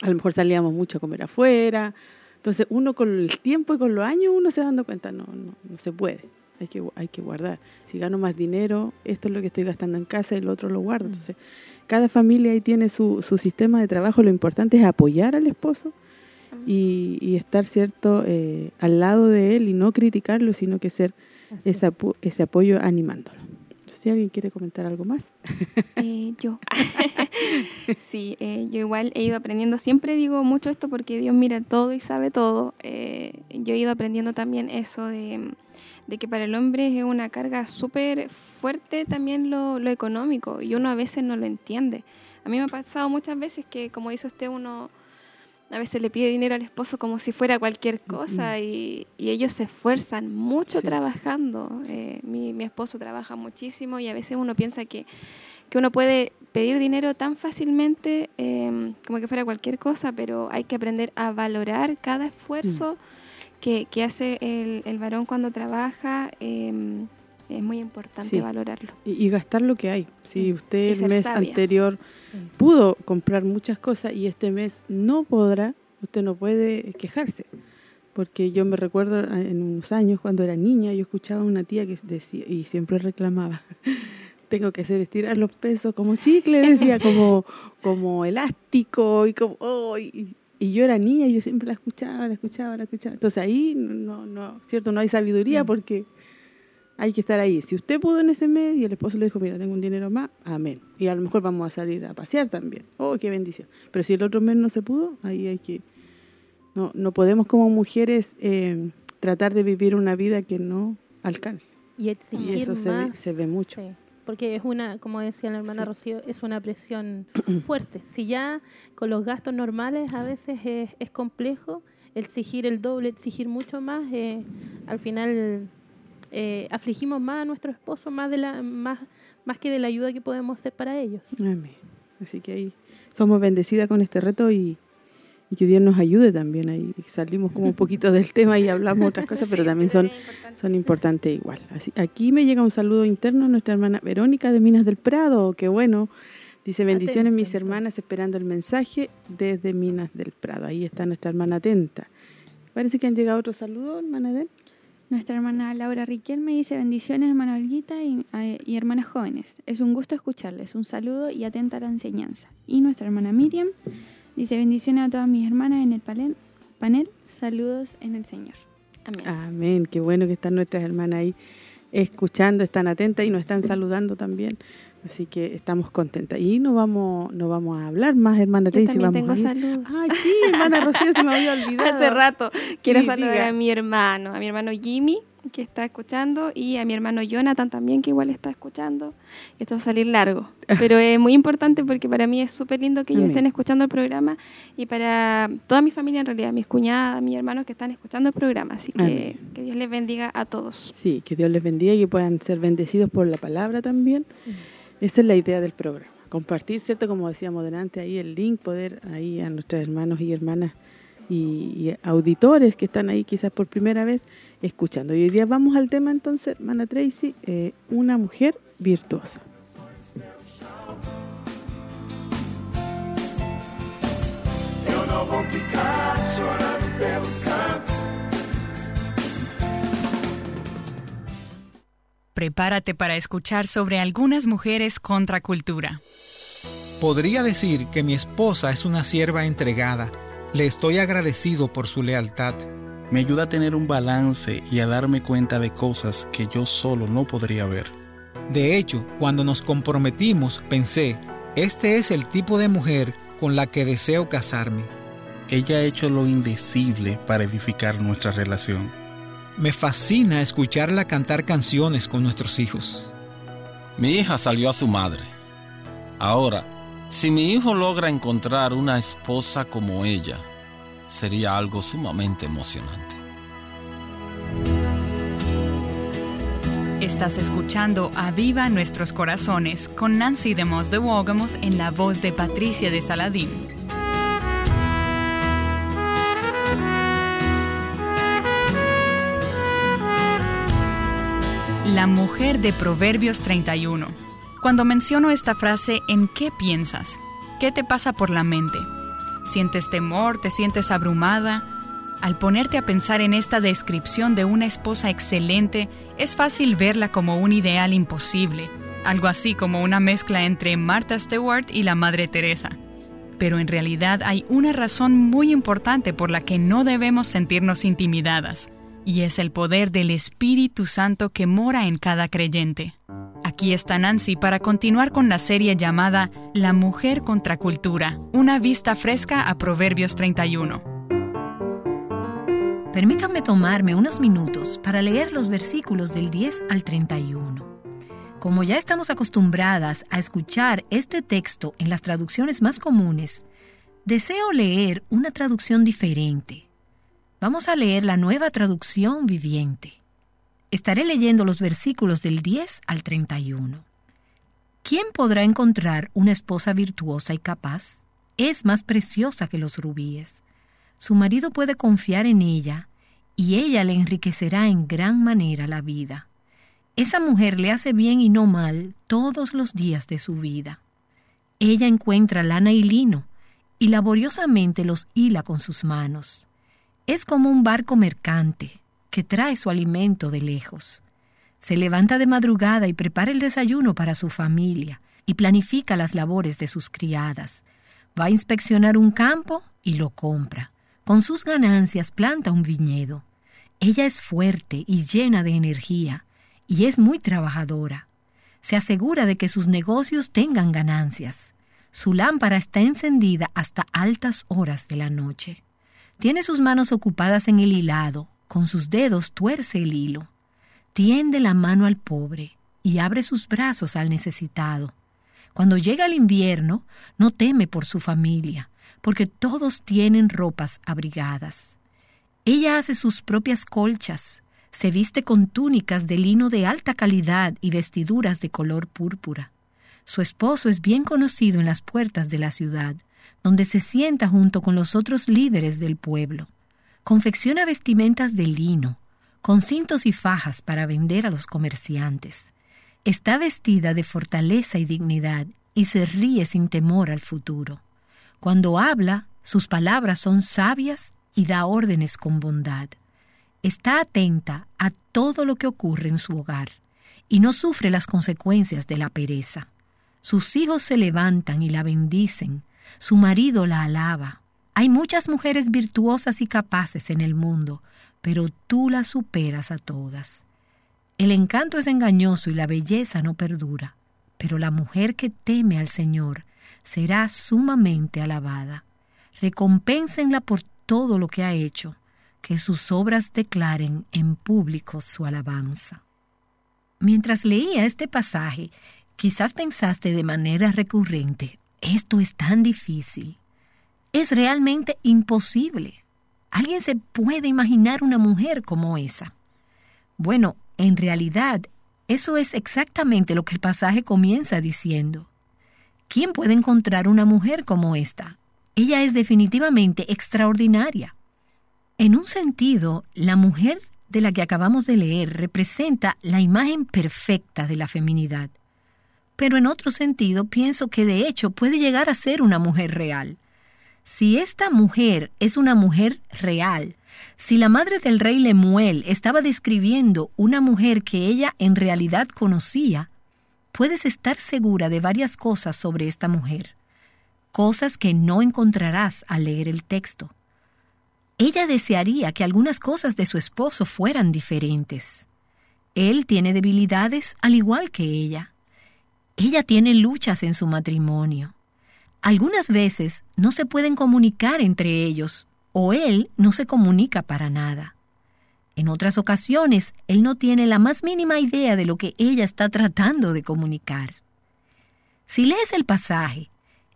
a lo mejor salíamos mucho a comer afuera, entonces uno con el tiempo y con los años uno se va dando cuenta, no, no, no se puede, hay que, hay que guardar. Si gano más dinero, esto es lo que estoy gastando en casa y el otro lo guardo. Mm. Entonces, cada familia ahí tiene su, su sistema de trabajo, lo importante es apoyar al esposo y, estar, ¿cierto?, eh, al lado de él y no criticarlo, sino que ser ese, ese apoyo animándolo. Si alguien quiere comentar algo más. Eh, yo. sí, eh, yo igual he ido aprendiendo, siempre digo mucho esto porque Dios mira todo y sabe todo. yo he ido aprendiendo también eso de, que para el hombre es una carga súper fuerte también lo, lo económico y uno a veces no lo entiende. A mí me ha pasado muchas veces que, como dice usted, uno a veces le pide dinero al esposo como si fuera cualquier cosa y, ellos se esfuerzan mucho trabajando. Eh, mi, mi, esposo trabaja muchísimo y a veces uno piensa que, uno puede pedir dinero tan fácilmente em, como que fuera cualquier cosa, pero hay que aprender a valorar cada esfuerzo mm. que, que, hace el, el, varón cuando trabaja. Eh, es muy importante valorarlo. Y, gastar lo que hay. Si usted el mes anterior pudo comprar muchas cosas y este mes no podrá, usted no puede quejarse. Porque yo me recuerdo en unos años, cuando era niña, yo escuchaba a una tía que decía, y siempre reclamaba, tengo que hacer estirar los pesos como chicle, decía, como, como elástico, y como, oh, y, yo era niña y yo siempre la escuchaba, la escuchaba, la escuchaba. Entonces ahí, no, no, ¿cierto? No hay sabiduría mm. porque hay que estar ahí. Si usted pudo en ese mes y el esposo le dijo, mira, tengo un dinero más, amén. Y a lo mejor vamos a salir a pasear también. Oh, qué bendición. Pero si el otro mes no se pudo, ahí hay que... No, no podemos como mujeres eh, tratar de vivir una vida que no alcance. Y exigir eso Se, ve, se ve mucho. porque es una, como decía la hermana Rocío, es una presión fuerte. Si ya con los gastos normales a veces es, es complejo, exigir el doble, exigir mucho más, eh, al final eh, afligimos más a nuestro esposo más de la más más que de la ayuda que podemos hacer para ellos. Amén. Así que ahí somos bendecidas con este reto y, que Dios nos ayude también ahí. Salimos como un poquito del tema y hablamos otras cosas, pero también son, son importantes igual. Así, aquí me llega un saludo interno a nuestra hermana Verónica de Minas del Prado, qué bueno. Dice, bendiciones mis hermanas esperando el mensaje desde Minas del Prado. Ahí está nuestra hermana atenta. Parece que han llegado otros saludos, hermana Den. Nuestra hermana Laura Riquelme dice bendiciones hermana Olguita y, y, hermanas jóvenes. Es un gusto escucharles. Un saludo y atenta a la enseñanza. Y nuestra hermana Miriam dice bendiciones a todas mis hermanas en el panel. panel. Saludos en el Señor. Amén. Amén. Qué bueno que están nuestras hermanas ahí escuchando, están atentas y nos están saludando también. Así que estamos contentas. Y no vamos, no vamos a hablar más, hermana Tracy. Yo también tengo saludos. Ay, sí, hermana Rocío, se me había olvidado. Hace rato. Quiero saludar a mi hermano, a mi hermano Jimmy, que está escuchando, y a mi hermano Jonathan también, que igual está escuchando. Esto va a salir largo, pero es muy importante porque para mí es súper lindo que ellos estén escuchando el programa y para toda mi familia en realidad, mis cuñadas, mis hermanos que están escuchando el programa. Así que que Dios les bendiga a todos. Sí, que Dios les bendiga y que puedan ser bendecidos por la palabra también. Esa es la idea del programa. compartir, ¿cierto? Como decíamos delante, ahí el link, poder ahí a nuestros hermanos y hermanas y, auditores que están ahí quizás por primera vez escuchando. Y hoy día vamos al tema entonces, hermana Tracy, eh, una mujer virtuosa. Prepárate para escuchar sobre algunas mujeres contra cultura. Podría decir que mi esposa es una sierva entregada. Le estoy agradecido por su lealtad. Me ayuda a tener un balance y a darme cuenta de cosas que yo solo no podría ver. De hecho, cuando nos comprometimos, pensé, este es el tipo de mujer con la que deseo casarme. Ella ha hecho lo indecible para edificar nuestra relación. Me fascina escucharla cantar canciones con nuestros hijos. Mi hija salió a su madre. Ahora, si mi hijo logra encontrar una esposa como ella, sería algo sumamente emocionante. Estás escuchando A Viva Nuestros Corazones con Nancy de Moss de Wogamoth en la voz de Patricia de Saladín. La mujer de Proverbios 31. Cuando menciono esta frase, ¿en qué piensas? ¿Qué te pasa por la mente? ¿Sientes temor? ¿Te sientes abrumada? Al ponerte a pensar en esta descripción de una esposa excelente, es fácil verla como un ideal imposible, algo así como una mezcla entre Martha Stewart y la Madre Teresa. Pero en realidad hay una razón muy importante por la que no debemos sentirnos intimidadas y es el poder del Espíritu Santo que mora en cada creyente. Aquí está Nancy para continuar con la serie llamada La Mujer contra Cultura, una vista fresca a Proverbios 31. Permítanme tomarme unos minutos para leer los versículos del 10 al 31. Como ya estamos acostumbradas a escuchar este texto en las traducciones más comunes, deseo leer una traducción diferente Vamos a leer la nueva traducción viviente. Estaré leyendo los versículos del 10 al 31. ¿Quién podrá encontrar una esposa virtuosa y capaz? Es más preciosa que los rubíes. Su marido puede confiar en ella y ella le enriquecerá en gran manera la vida. Esa mujer le hace bien y no mal todos los días de su vida. Ella encuentra lana y lino y laboriosamente los hila con sus manos. Es como un barco mercante que trae su alimento de lejos. Se levanta de madrugada y prepara el desayuno para su familia y planifica las labores de sus criadas. Va a inspeccionar un campo y lo compra. Con sus ganancias planta un viñedo. Ella es fuerte y llena de energía y es muy trabajadora. Se asegura de que sus negocios tengan ganancias. Su lámpara está encendida hasta altas horas de la noche. Tiene sus manos ocupadas en el hilado, con sus dedos tuerce el hilo. Tiende la mano al pobre y abre sus brazos al necesitado. Cuando llega el invierno, no teme por su familia, porque todos tienen ropas abrigadas. Ella hace sus propias colchas, se viste con túnicas de lino de alta calidad y vestiduras de color púrpura. Su esposo es bien conocido en las puertas de la ciudad donde se sienta junto con los otros líderes del pueblo. Confecciona vestimentas de lino, con cintos y fajas para vender a los comerciantes. Está vestida de fortaleza y dignidad y se ríe sin temor al futuro. Cuando habla, sus palabras son sabias y da órdenes con bondad. Está atenta a todo lo que ocurre en su hogar y no sufre las consecuencias de la pereza. Sus hijos se levantan y la bendicen, su marido la alaba. Hay muchas mujeres virtuosas y capaces en el mundo, pero tú las superas a todas. El encanto es engañoso y la belleza no perdura, pero la mujer que teme al Señor será sumamente alabada. Recompénsenla por todo lo que ha hecho, que sus obras declaren en público su alabanza. Mientras leía este pasaje, quizás pensaste de manera recurrente, esto es tan difícil. Es realmente imposible. ¿Alguien se puede imaginar una mujer como esa? Bueno, en realidad, eso es exactamente lo que el pasaje comienza diciendo. ¿Quién puede encontrar una mujer como esta? Ella es definitivamente extraordinaria. En un sentido, la mujer de la que acabamos de leer representa la imagen perfecta de la feminidad. Pero en otro sentido, pienso que de hecho puede llegar a ser una mujer real. Si esta mujer es una mujer real, si la madre del rey Lemuel estaba describiendo una mujer que ella en realidad conocía, puedes estar segura de varias cosas sobre esta mujer, cosas que no encontrarás al leer el texto. Ella desearía que algunas cosas de su esposo fueran diferentes. Él tiene debilidades al igual que ella. Ella tiene luchas en su matrimonio. Algunas veces no se pueden comunicar entre ellos o él no se comunica para nada. En otras ocasiones, él no tiene la más mínima idea de lo que ella está tratando de comunicar. Si lees el pasaje,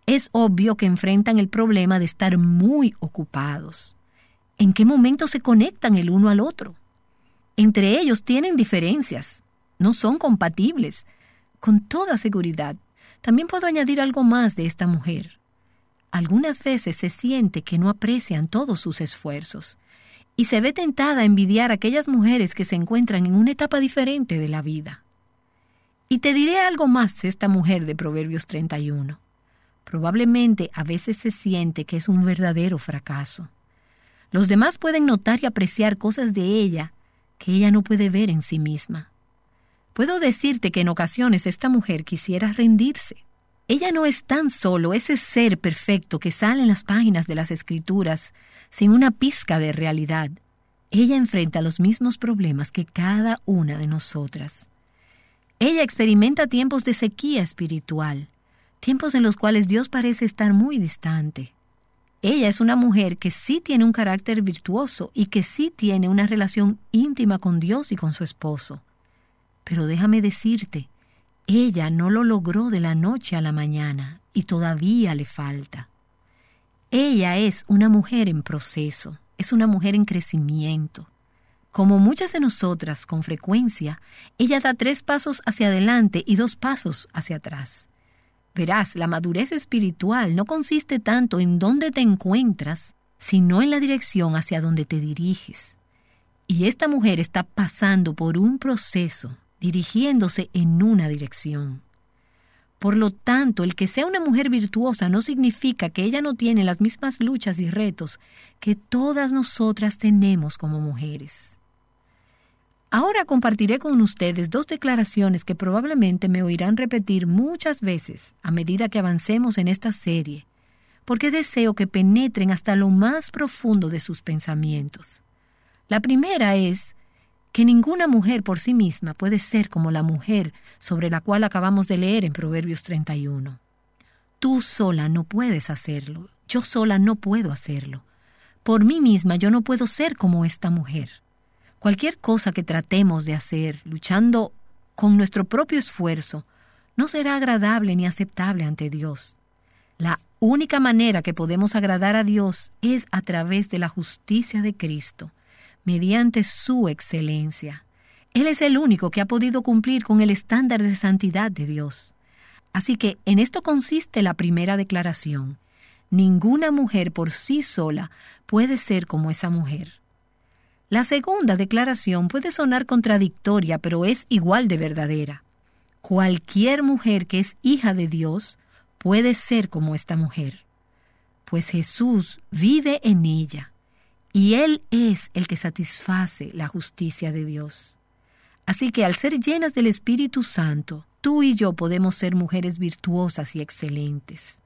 es obvio que enfrentan el problema de estar muy ocupados. ¿En qué momento se conectan el uno al otro? Entre ellos tienen diferencias, no son compatibles. Con toda seguridad, también puedo añadir algo más de esta mujer. Algunas veces se siente que no aprecian todos sus esfuerzos y se ve tentada a envidiar a aquellas mujeres que se encuentran en una etapa diferente de la vida. Y te diré algo más de esta mujer de Proverbios 31. Probablemente a veces se siente que es un verdadero fracaso. Los demás pueden notar y apreciar cosas de ella que ella no puede ver en sí misma. Puedo decirte que en ocasiones esta mujer quisiera rendirse. Ella no es tan solo ese ser perfecto que sale en las páginas de las escrituras sin una pizca de realidad. Ella enfrenta los mismos problemas que cada una de nosotras. Ella experimenta tiempos de sequía espiritual, tiempos en los cuales Dios parece estar muy distante. Ella es una mujer que sí tiene un carácter virtuoso y que sí tiene una relación íntima con Dios y con su esposo. Pero déjame decirte, ella no lo logró de la noche a la mañana y todavía le falta. Ella es una mujer en proceso, es una mujer en crecimiento. Como muchas de nosotras, con frecuencia, ella da tres pasos hacia adelante y dos pasos hacia atrás. Verás, la madurez espiritual no consiste tanto en dónde te encuentras, sino en la dirección hacia donde te diriges. Y esta mujer está pasando por un proceso dirigiéndose en una dirección. Por lo tanto, el que sea una mujer virtuosa no significa que ella no tiene las mismas luchas y retos que todas nosotras tenemos como mujeres. Ahora compartiré con ustedes dos declaraciones que probablemente me oirán repetir muchas veces a medida que avancemos en esta serie, porque deseo que penetren hasta lo más profundo de sus pensamientos. La primera es que ninguna mujer por sí misma puede ser como la mujer sobre la cual acabamos de leer en Proverbios 31. Tú sola no puedes hacerlo, yo sola no puedo hacerlo. Por mí misma yo no puedo ser como esta mujer. Cualquier cosa que tratemos de hacer, luchando con nuestro propio esfuerzo, no será agradable ni aceptable ante Dios. La única manera que podemos agradar a Dios es a través de la justicia de Cristo mediante su excelencia. Él es el único que ha podido cumplir con el estándar de santidad de Dios. Así que en esto consiste la primera declaración. Ninguna mujer por sí sola puede ser como esa mujer. La segunda declaración puede sonar contradictoria, pero es igual de verdadera. Cualquier mujer que es hija de Dios puede ser como esta mujer, pues Jesús vive en ella y Él es el que satisface la justicia de Dios. Así que al ser llenas del Espíritu Santo, tú y yo podemos ser mujeres virtuosas y excelentes.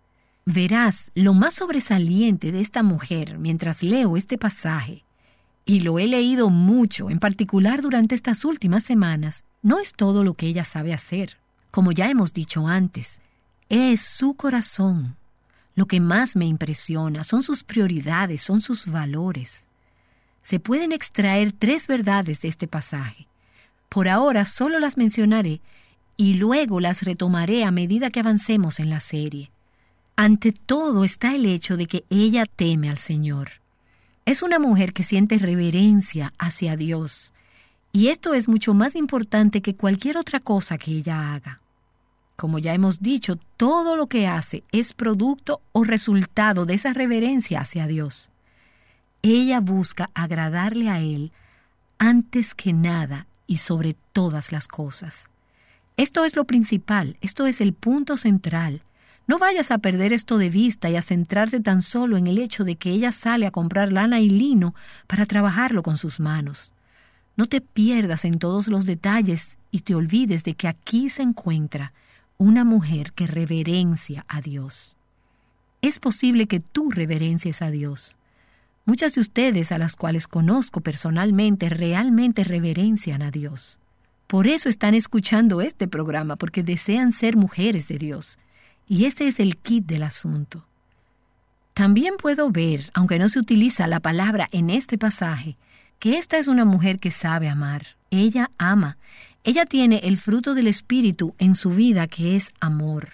Verás lo más sobresaliente de esta mujer mientras leo este pasaje, y lo he leído mucho, en particular durante estas últimas semanas, no es todo lo que ella sabe hacer. Como ya hemos dicho antes, es su corazón, lo que más me impresiona son sus prioridades, son sus valores. Se pueden extraer tres verdades de este pasaje. Por ahora solo las mencionaré y luego las retomaré a medida que avancemos en la serie. Ante todo está el hecho de que ella teme al Señor. Es una mujer que siente reverencia hacia Dios, y esto es mucho más importante que cualquier otra cosa que ella haga. Como ya hemos dicho, todo lo que hace es producto o resultado de esa reverencia hacia Dios. Ella busca agradarle a Él antes que nada y sobre todas las cosas. Esto es lo principal, esto es el punto central. No vayas a perder esto de vista y a centrarte tan solo en el hecho de que ella sale a comprar lana y lino para trabajarlo con sus manos. No te pierdas en todos los detalles y te olvides de que aquí se encuentra una mujer que reverencia a Dios. Es posible que tú reverencies a Dios. Muchas de ustedes a las cuales conozco personalmente realmente reverencian a Dios. Por eso están escuchando este programa, porque desean ser mujeres de Dios. Y ese es el kit del asunto. También puedo ver, aunque no se utiliza la palabra en este pasaje, que esta es una mujer que sabe amar. Ella ama. Ella tiene el fruto del Espíritu en su vida que es amor.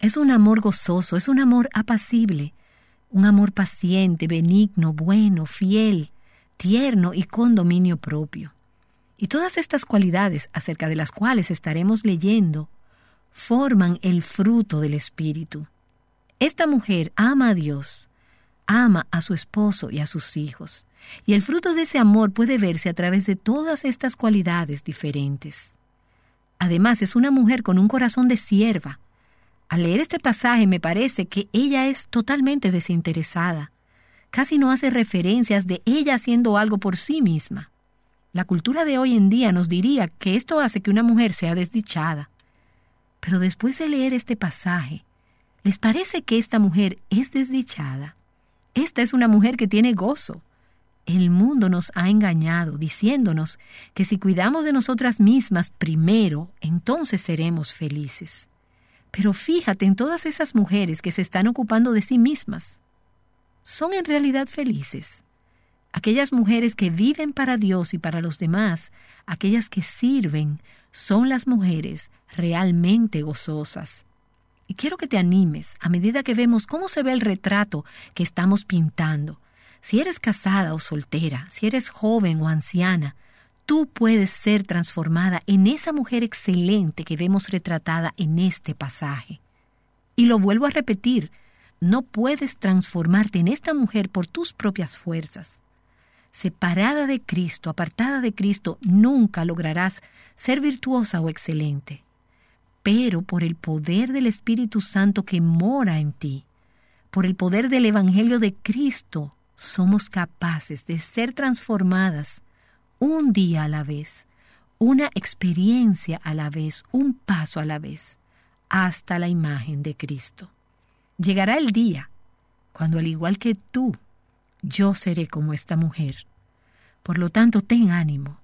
Es un amor gozoso, es un amor apacible, un amor paciente, benigno, bueno, fiel, tierno y con dominio propio. Y todas estas cualidades acerca de las cuales estaremos leyendo forman el fruto del Espíritu. Esta mujer ama a Dios, ama a su esposo y a sus hijos, y el fruto de ese amor puede verse a través de todas estas cualidades diferentes. Además, es una mujer con un corazón de sierva. Al leer este pasaje me parece que ella es totalmente desinteresada. Casi no hace referencias de ella haciendo algo por sí misma. La cultura de hoy en día nos diría que esto hace que una mujer sea desdichada. Pero después de leer este pasaje, ¿les parece que esta mujer es desdichada? Esta es una mujer que tiene gozo. El mundo nos ha engañado diciéndonos que si cuidamos de nosotras mismas primero, entonces seremos felices. Pero fíjate en todas esas mujeres que se están ocupando de sí mismas. ¿Son en realidad felices? Aquellas mujeres que viven para Dios y para los demás, aquellas que sirven, son las mujeres realmente gozosas. Y quiero que te animes a medida que vemos cómo se ve el retrato que estamos pintando. Si eres casada o soltera, si eres joven o anciana, tú puedes ser transformada en esa mujer excelente que vemos retratada en este pasaje. Y lo vuelvo a repetir, no puedes transformarte en esta mujer por tus propias fuerzas separada de Cristo, apartada de Cristo, nunca lograrás ser virtuosa o excelente. Pero por el poder del Espíritu Santo que mora en ti, por el poder del Evangelio de Cristo, somos capaces de ser transformadas un día a la vez, una experiencia a la vez, un paso a la vez, hasta la imagen de Cristo. Llegará el día cuando al igual que tú, yo seré como esta mujer. Por lo tanto, ten ánimo,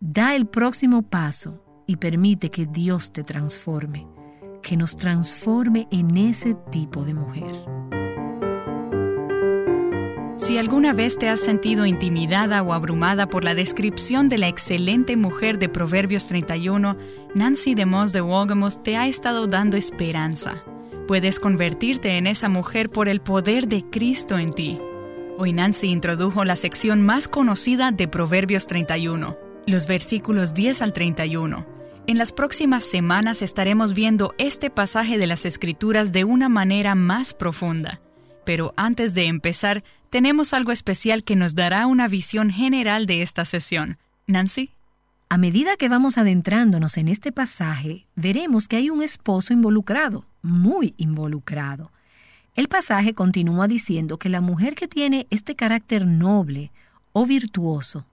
da el próximo paso y permite que Dios te transforme, que nos transforme en ese tipo de mujer. Si alguna vez te has sentido intimidada o abrumada por la descripción de la excelente mujer de Proverbios 31, Nancy de Moss de Wolgamoth te ha estado dando esperanza. Puedes convertirte en esa mujer por el poder de Cristo en ti. Hoy Nancy introdujo la sección más conocida de Proverbios 31, los versículos 10 al 31. En las próximas semanas estaremos viendo este pasaje de las Escrituras de una manera más profunda. Pero antes de empezar, tenemos algo especial que nos dará una visión general de esta sesión. Nancy. A medida que vamos adentrándonos en este pasaje, veremos que hay un esposo involucrado, muy involucrado. El pasaje continúa diciendo que la mujer que tiene este carácter noble o virtuoso,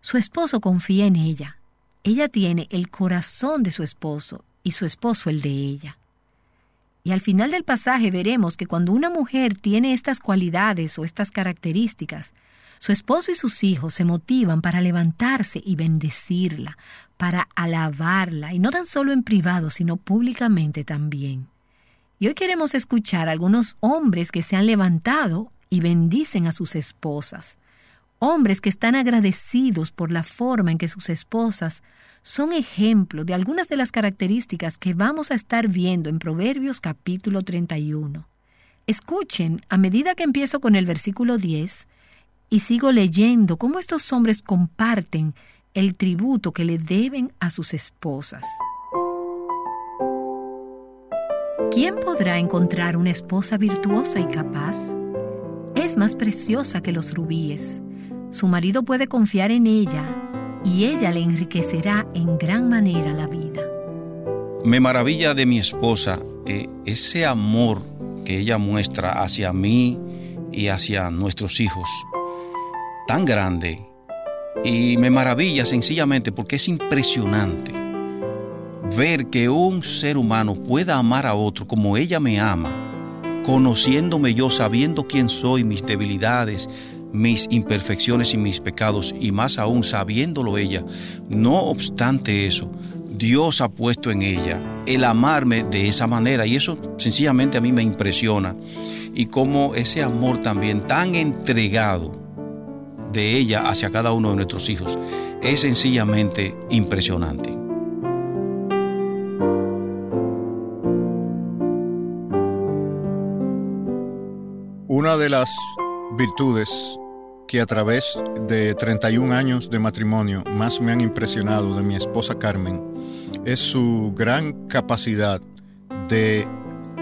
su esposo confía en ella. Ella tiene el corazón de su esposo y su esposo el de ella. Y al final del pasaje veremos que cuando una mujer tiene estas cualidades o estas características, su esposo y sus hijos se motivan para levantarse y bendecirla, para alabarla, y no tan solo en privado, sino públicamente también. Y hoy queremos escuchar a algunos hombres que se han levantado y bendicen a sus esposas. Hombres que están agradecidos por la forma en que sus esposas son ejemplo de algunas de las características que vamos a estar viendo en Proverbios capítulo 31. Escuchen a medida que empiezo con el versículo 10 y sigo leyendo cómo estos hombres comparten el tributo que le deben a sus esposas. ¿Quién podrá encontrar una esposa virtuosa y capaz? Es más preciosa que los rubíes. Su marido puede confiar en ella y ella le enriquecerá en gran manera la vida. Me maravilla de mi esposa eh, ese amor que ella muestra hacia mí y hacia nuestros hijos, tan grande. Y me maravilla sencillamente porque es impresionante ver que un ser humano pueda amar a otro como ella me ama, conociéndome yo, sabiendo quién soy, mis debilidades, mis imperfecciones y mis pecados, y más aún sabiéndolo ella. No obstante eso, Dios ha puesto en ella el amarme de esa manera y eso sencillamente a mí me impresiona y como ese amor también tan entregado de ella hacia cada uno de nuestros hijos es sencillamente impresionante. Una de las virtudes que a través de 31 años de matrimonio más me han impresionado de mi esposa Carmen es su gran capacidad de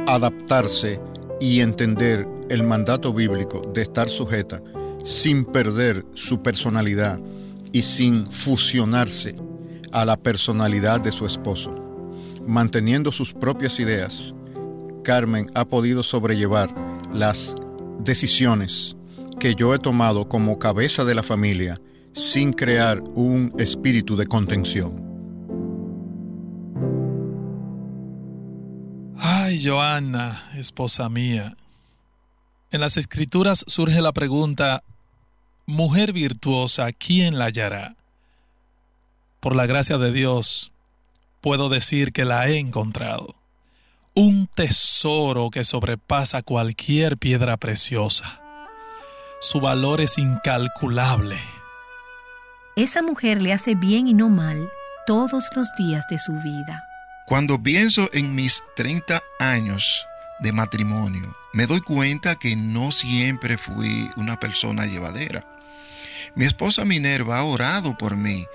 adaptarse y entender el mandato bíblico de estar sujeta sin perder su personalidad y sin fusionarse a la personalidad de su esposo. Manteniendo sus propias ideas, Carmen ha podido sobrellevar las decisiones que yo he tomado como cabeza de la familia sin crear un espíritu de contención. Joana, esposa mía. En las escrituras surge la pregunta, mujer virtuosa, ¿quién la hallará? Por la gracia de Dios, puedo decir que la he encontrado. Un tesoro que sobrepasa cualquier piedra preciosa. Su valor es incalculable. Esa mujer le hace bien y no mal todos los días de su vida. Cuando pienso en mis 30 años de matrimonio, me doy cuenta que no siempre fui una persona llevadera. Mi esposa Minerva ha orado por mí,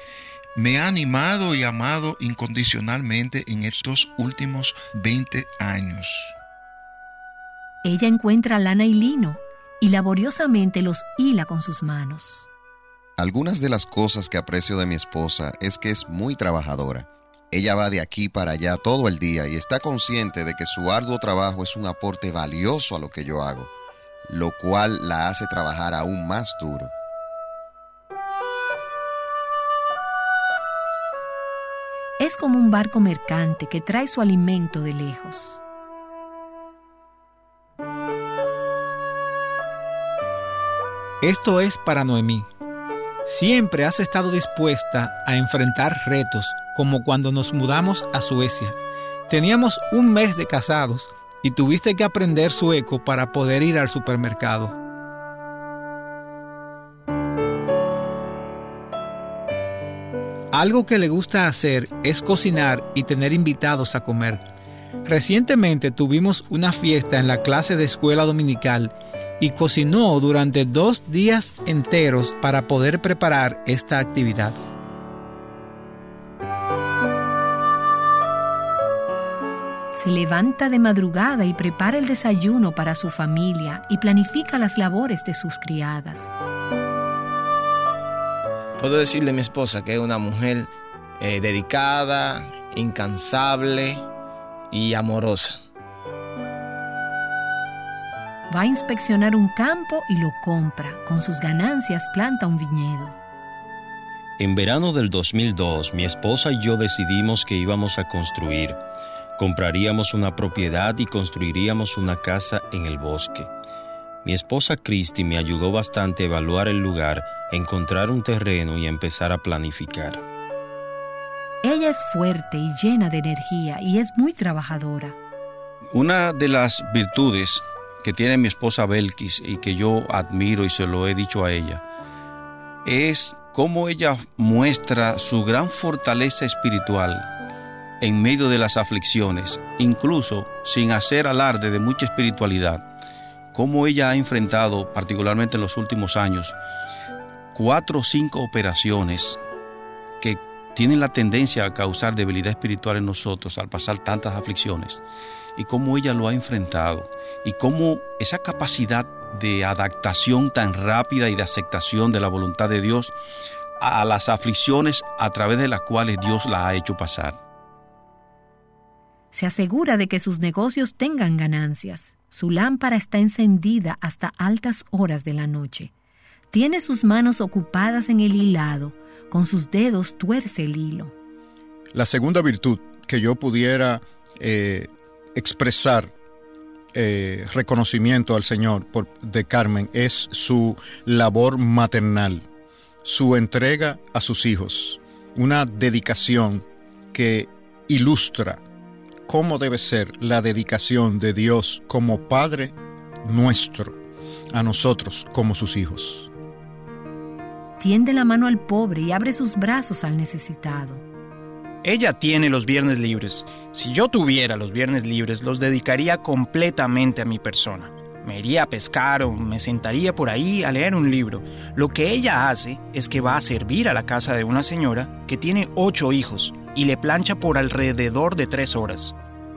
me ha animado y amado incondicionalmente en estos últimos 20 años. Ella encuentra lana y lino y laboriosamente los hila con sus manos. Algunas de las cosas que aprecio de mi esposa es que es muy trabajadora ella va de aquí para allá todo el día y está consciente de que su arduo trabajo es un aporte valioso a lo que yo hago, lo cual la hace trabajar aún más duro. Es como un barco mercante que trae su alimento de lejos. Esto es para Noemí. Siempre has estado dispuesta a enfrentar retos como cuando nos mudamos a Suecia. Teníamos un mes de casados y tuviste que aprender sueco para poder ir al supermercado. Algo que le gusta hacer es cocinar y tener invitados a comer. Recientemente tuvimos una fiesta en la clase de escuela dominical y cocinó durante dos días enteros para poder preparar esta actividad. Se levanta de madrugada y prepara el desayuno para su familia y planifica las labores de sus criadas. Puedo decirle a mi esposa que es una mujer eh, dedicada, incansable y amorosa. Va a inspeccionar un campo y lo compra. Con sus ganancias planta un viñedo. En verano del 2002, mi esposa y yo decidimos que íbamos a construir Compraríamos una propiedad y construiríamos una casa en el bosque. Mi esposa Christy me ayudó bastante a evaluar el lugar, encontrar un terreno y empezar a planificar. Ella es fuerte y llena de energía y es muy trabajadora. Una de las virtudes que tiene mi esposa Belkis y que yo admiro y se lo he dicho a ella es cómo ella muestra su gran fortaleza espiritual en medio de las aflicciones, incluso sin hacer alarde de mucha espiritualidad, como ella ha enfrentado, particularmente en los últimos años, cuatro o cinco operaciones que tienen la tendencia a causar debilidad espiritual en nosotros al pasar tantas aflicciones. Y cómo ella lo ha enfrentado y cómo esa capacidad de adaptación tan rápida y de aceptación de la voluntad de Dios a las aflicciones a través de las cuales Dios la ha hecho pasar. Se asegura de que sus negocios tengan ganancias. Su lámpara está encendida hasta altas horas de la noche. Tiene sus manos ocupadas en el hilado, con sus dedos tuerce el hilo. La segunda virtud que yo pudiera eh, expresar eh, reconocimiento al Señor por, de Carmen es su labor maternal, su entrega a sus hijos, una dedicación que ilustra cómo debe ser la dedicación de Dios como Padre nuestro a nosotros como sus hijos. Tiende la mano al pobre y abre sus brazos al necesitado. Ella tiene los viernes libres. Si yo tuviera los viernes libres, los dedicaría completamente a mi persona. Me iría a pescar o me sentaría por ahí a leer un libro. Lo que ella hace es que va a servir a la casa de una señora que tiene ocho hijos y le plancha por alrededor de tres horas.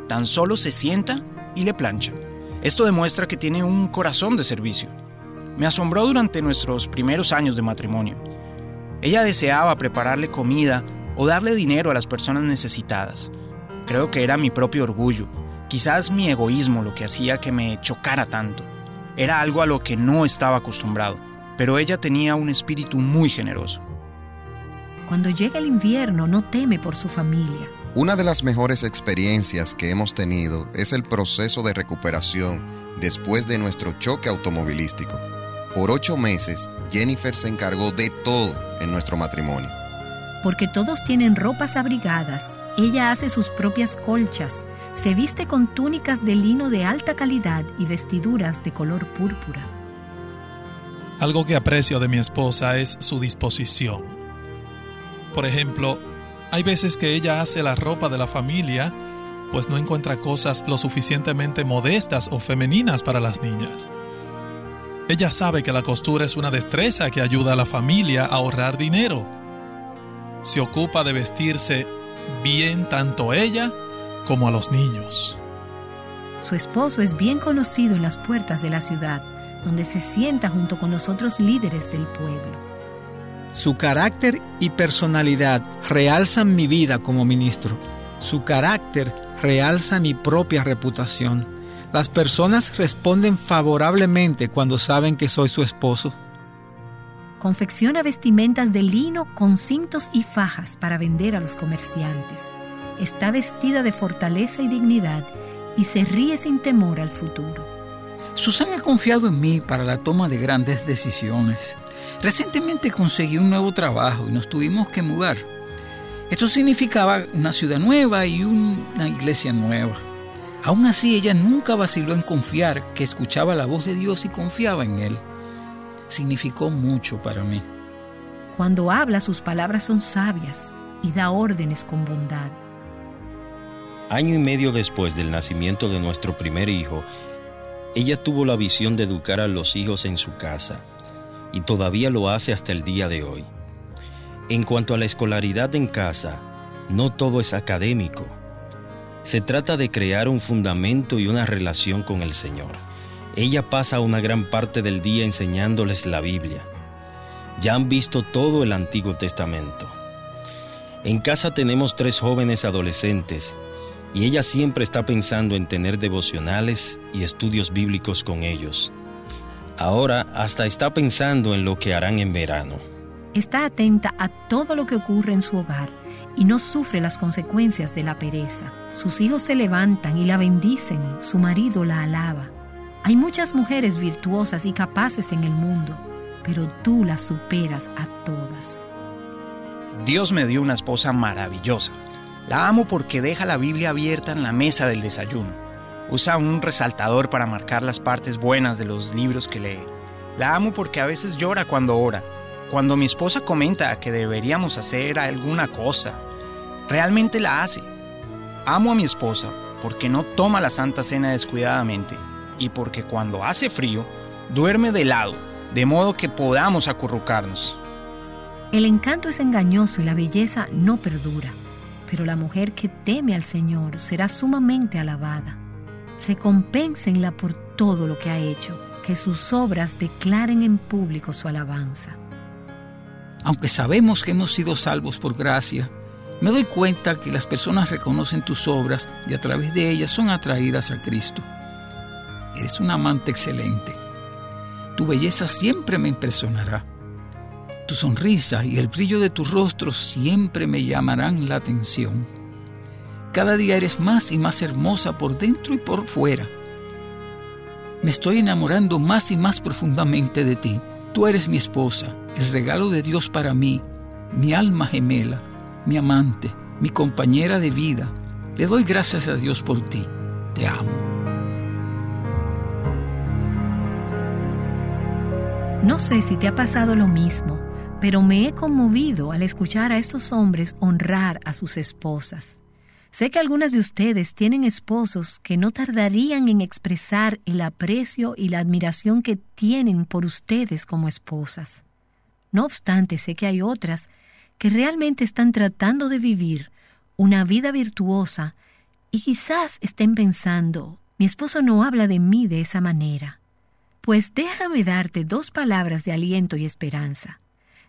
Tan solo se sienta y le plancha. Esto demuestra que tiene un corazón de servicio. Me asombró durante nuestros primeros años de matrimonio. Ella deseaba prepararle comida o darle dinero a las personas necesitadas. Creo que era mi propio orgullo, quizás mi egoísmo lo que hacía que me chocara tanto. Era algo a lo que no estaba acostumbrado, pero ella tenía un espíritu muy generoso. Cuando llega el invierno no teme por su familia. Una de las mejores experiencias que hemos tenido es el proceso de recuperación después de nuestro choque automovilístico. Por ocho meses, Jennifer se encargó de todo en nuestro matrimonio. Porque todos tienen ropas abrigadas, ella hace sus propias colchas, se viste con túnicas de lino de alta calidad y vestiduras de color púrpura. Algo que aprecio de mi esposa es su disposición por ejemplo, hay veces que ella hace la ropa de la familia, pues no encuentra cosas lo suficientemente modestas o femeninas para las niñas. Ella sabe que la costura es una destreza que ayuda a la familia a ahorrar dinero. Se ocupa de vestirse bien tanto ella como a los niños. Su esposo es bien conocido en las puertas de la ciudad, donde se sienta junto con los otros líderes del pueblo. Su carácter y personalidad realzan mi vida como ministro. Su carácter realza mi propia reputación. Las personas responden favorablemente cuando saben que soy su esposo. Confecciona vestimentas de lino con cintos y fajas para vender a los comerciantes. Está vestida de fortaleza y dignidad y se ríe sin temor al futuro. Susan ha confiado en mí para la toma de grandes decisiones. Recientemente conseguí un nuevo trabajo y nos tuvimos que mudar. Esto significaba una ciudad nueva y una iglesia nueva. Aún así, ella nunca vaciló en confiar que escuchaba la voz de Dios y confiaba en Él. Significó mucho para mí. Cuando habla, sus palabras son sabias y da órdenes con bondad. Año y medio después del nacimiento de nuestro primer hijo, ella tuvo la visión de educar a los hijos en su casa y todavía lo hace hasta el día de hoy. En cuanto a la escolaridad en casa, no todo es académico. Se trata de crear un fundamento y una relación con el Señor. Ella pasa una gran parte del día enseñándoles la Biblia. Ya han visto todo el Antiguo Testamento. En casa tenemos tres jóvenes adolescentes y ella siempre está pensando en tener devocionales y estudios bíblicos con ellos. Ahora hasta está pensando en lo que harán en verano. Está atenta a todo lo que ocurre en su hogar y no sufre las consecuencias de la pereza. Sus hijos se levantan y la bendicen, su marido la alaba. Hay muchas mujeres virtuosas y capaces en el mundo, pero tú las superas a todas. Dios me dio una esposa maravillosa. La amo porque deja la Biblia abierta en la mesa del desayuno Usa un resaltador para marcar las partes buenas de los libros que lee. La amo porque a veces llora cuando ora. Cuando mi esposa comenta que deberíamos hacer alguna cosa, realmente la hace. Amo a mi esposa porque no toma la Santa Cena descuidadamente y porque cuando hace frío, duerme de lado, de modo que podamos acurrucarnos. El encanto es engañoso y la belleza no perdura, pero la mujer que teme al Señor será sumamente alabada. Recompénsenla por todo lo que ha hecho, que sus obras declaren en público su alabanza. Aunque sabemos que hemos sido salvos por gracia, me doy cuenta que las personas reconocen tus obras y a través de ellas son atraídas a Cristo. Eres un amante excelente. Tu belleza siempre me impresionará. Tu sonrisa y el brillo de tu rostro siempre me llamarán la atención. Cada día eres más y más hermosa por dentro y por fuera. Me estoy enamorando más y más profundamente de ti. Tú eres mi esposa, el regalo de Dios para mí, mi alma gemela, mi amante, mi compañera de vida. Le doy gracias a Dios por ti. Te amo. No sé si te ha pasado lo mismo, pero me he conmovido al escuchar a estos hombres honrar a sus esposas. Sé que algunas de ustedes tienen esposos que no tardarían en expresar el aprecio y la admiración que tienen por ustedes como esposas. No obstante, sé que hay otras que realmente están tratando de vivir una vida virtuosa y quizás estén pensando, mi esposo no habla de mí de esa manera. Pues déjame darte dos palabras de aliento y esperanza.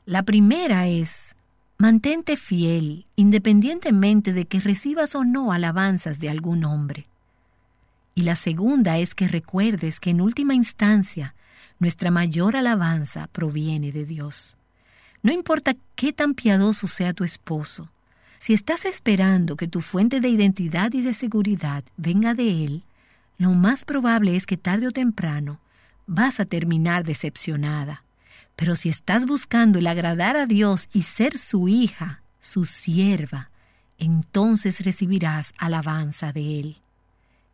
La primera es, mantente fiel, independientemente de que recibas o no alabanzas de algún hombre. Y la segunda es que recuerdes que en última instancia nuestra mayor alabanza proviene de Dios. No importa qué tan piadoso sea tu esposo, si estás esperando que tu fuente de identidad y de seguridad venga de Él, lo más probable es que tarde o temprano vas a terminar decepcionada. Pero si estás buscando el agradar a Dios y ser su hija, su sierva, entonces recibirás alabanza de Él.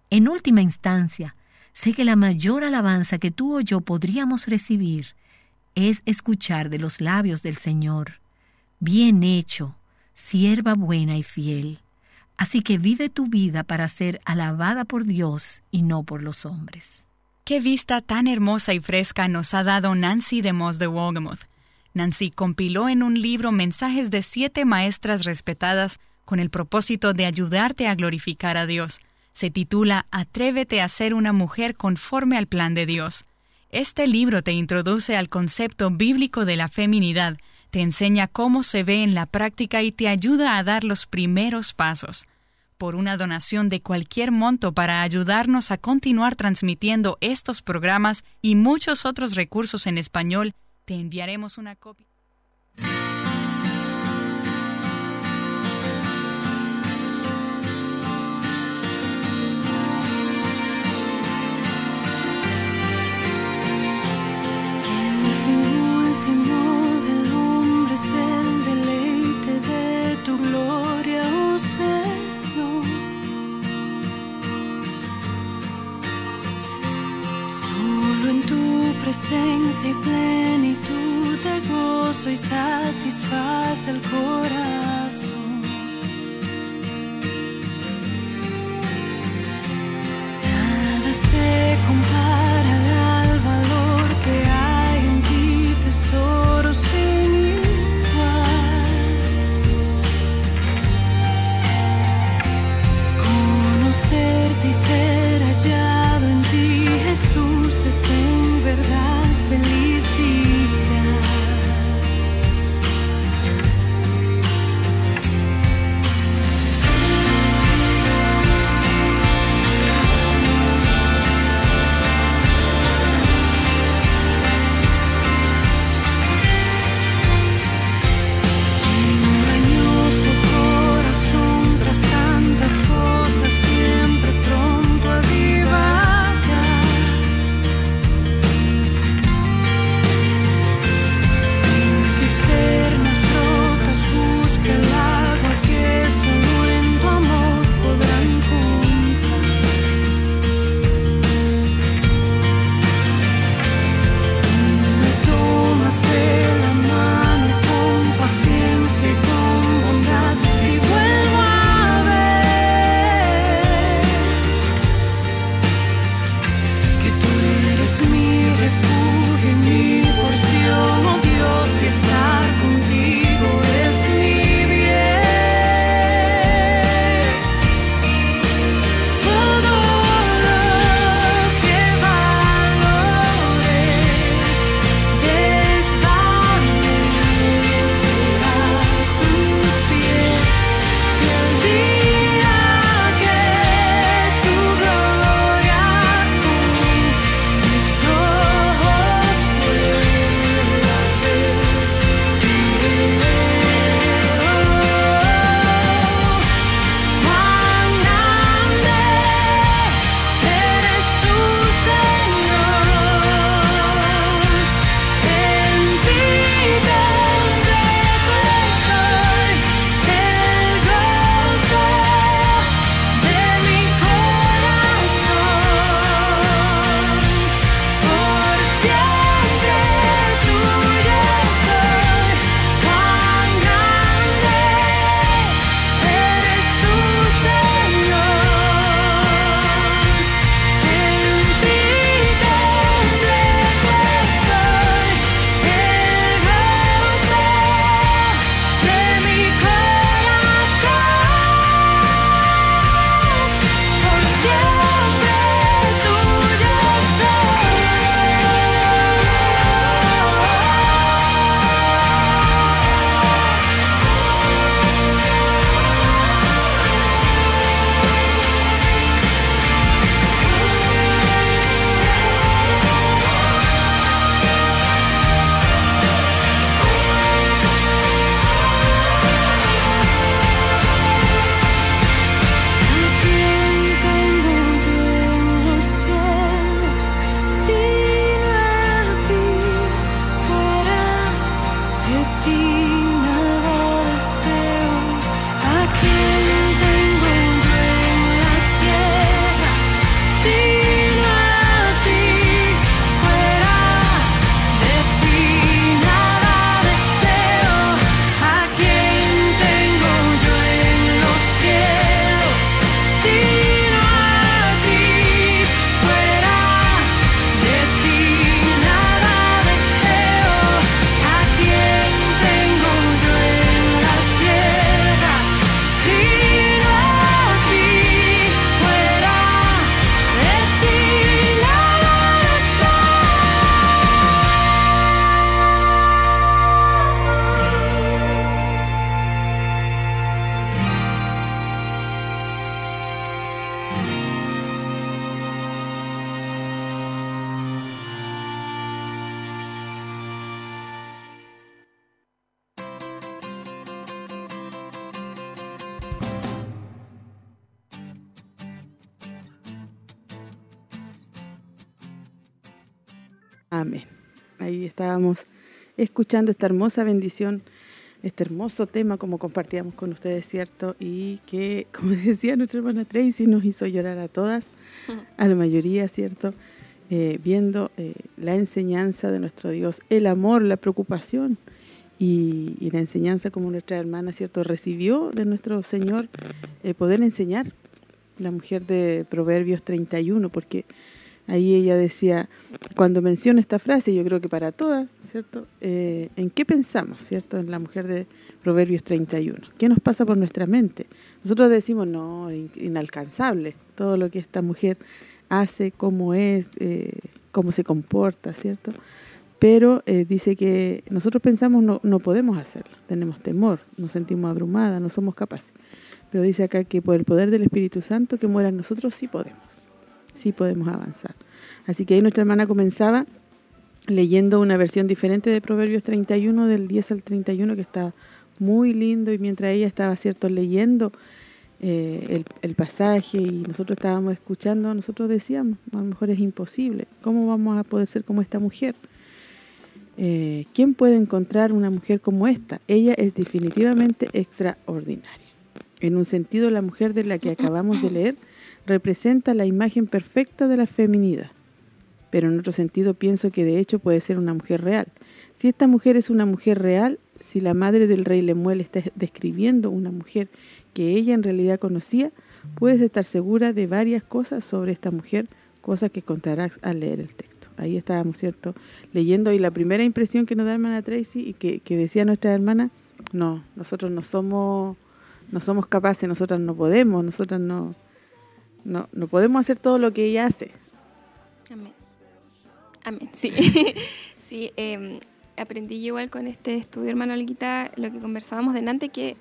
En última instancia, sé que la mayor alabanza que tú o yo podríamos recibir es escuchar de los labios del Señor, bien hecho, sierva buena y fiel. Así que vive tu vida para ser alabada por Dios y no por los hombres. Qué vista tan hermosa y fresca nos ha dado Nancy de Moss de Wolgemuth. Nancy compiló en un libro mensajes de siete maestras respetadas con el propósito de ayudarte a glorificar a Dios. Se titula Atrévete a ser una mujer conforme al plan de Dios. Este libro te introduce al concepto bíblico de la feminidad, te enseña cómo se ve en la práctica y te ayuda a dar los primeros pasos por una donación de cualquier monto para ayudarnos a continuar transmitiendo estos programas y muchos otros recursos en español, te enviaremos una copia. Escuchando esta hermosa bendición, este hermoso tema como compartíamos con ustedes, ¿cierto? Y que, como decía nuestra hermana Tracy, nos hizo llorar a todas, a la mayoría, ¿cierto? Eh, viendo eh, la enseñanza de nuestro Dios, el amor, la preocupación y, la enseñanza como nuestra hermana, ¿cierto? Recibió de nuestro Señor eh, poder enseñar, la mujer de Proverbios 31, porque ahí ella decía, cuando menciona esta frase, yo creo que para todas, ¿cierto? Eh, ¿En qué pensamos, ¿cierto? En la mujer de Proverbios 31. ¿Qué nos pasa por nuestra mente? Nosotros decimos, no, inalcanzable, todo lo que esta mujer hace, cómo es, eh, cómo se comporta, ¿cierto? Pero eh, dice que nosotros pensamos no, no podemos hacerlo, tenemos temor, nos sentimos abrumadas, no somos capaces. Pero dice acá que por el poder del Espíritu Santo que muera en nosotros sí podemos, sí podemos avanzar. Así que ahí nuestra hermana comenzaba leyendo una versión diferente de Proverbios 31, del 10 al 31, que está muy lindo, y mientras ella estaba, cierto, leyendo eh, el, pasaje y nosotros estábamos escuchando, nosotros decíamos, a lo mejor es imposible, ¿cómo vamos a poder ser como esta mujer? Eh, ¿Quién puede encontrar una mujer como esta? Ella es definitivamente extraordinaria. En un sentido, la mujer de la que acabamos de leer representa la imagen perfecta de la feminidad. Pero en otro sentido pienso que de hecho puede ser una mujer real. Si esta mujer es una mujer real, si la madre del rey Lemuel está describiendo una mujer que ella en realidad conocía, puedes estar segura de varias cosas sobre esta mujer, cosas que encontrarás al leer el texto. Ahí estábamos, ¿cierto? Leyendo y la primera impresión que nos da hermana Tracy y que, decía nuestra hermana, no, nosotros no somos no somos capaces, nosotras no podemos, nosotras no, no, no podemos hacer todo lo que ella hace. Amén. Amén, sí. sí, eh, aprendí igual con este estudio, hermano Alguita, lo que conversábamos delante, que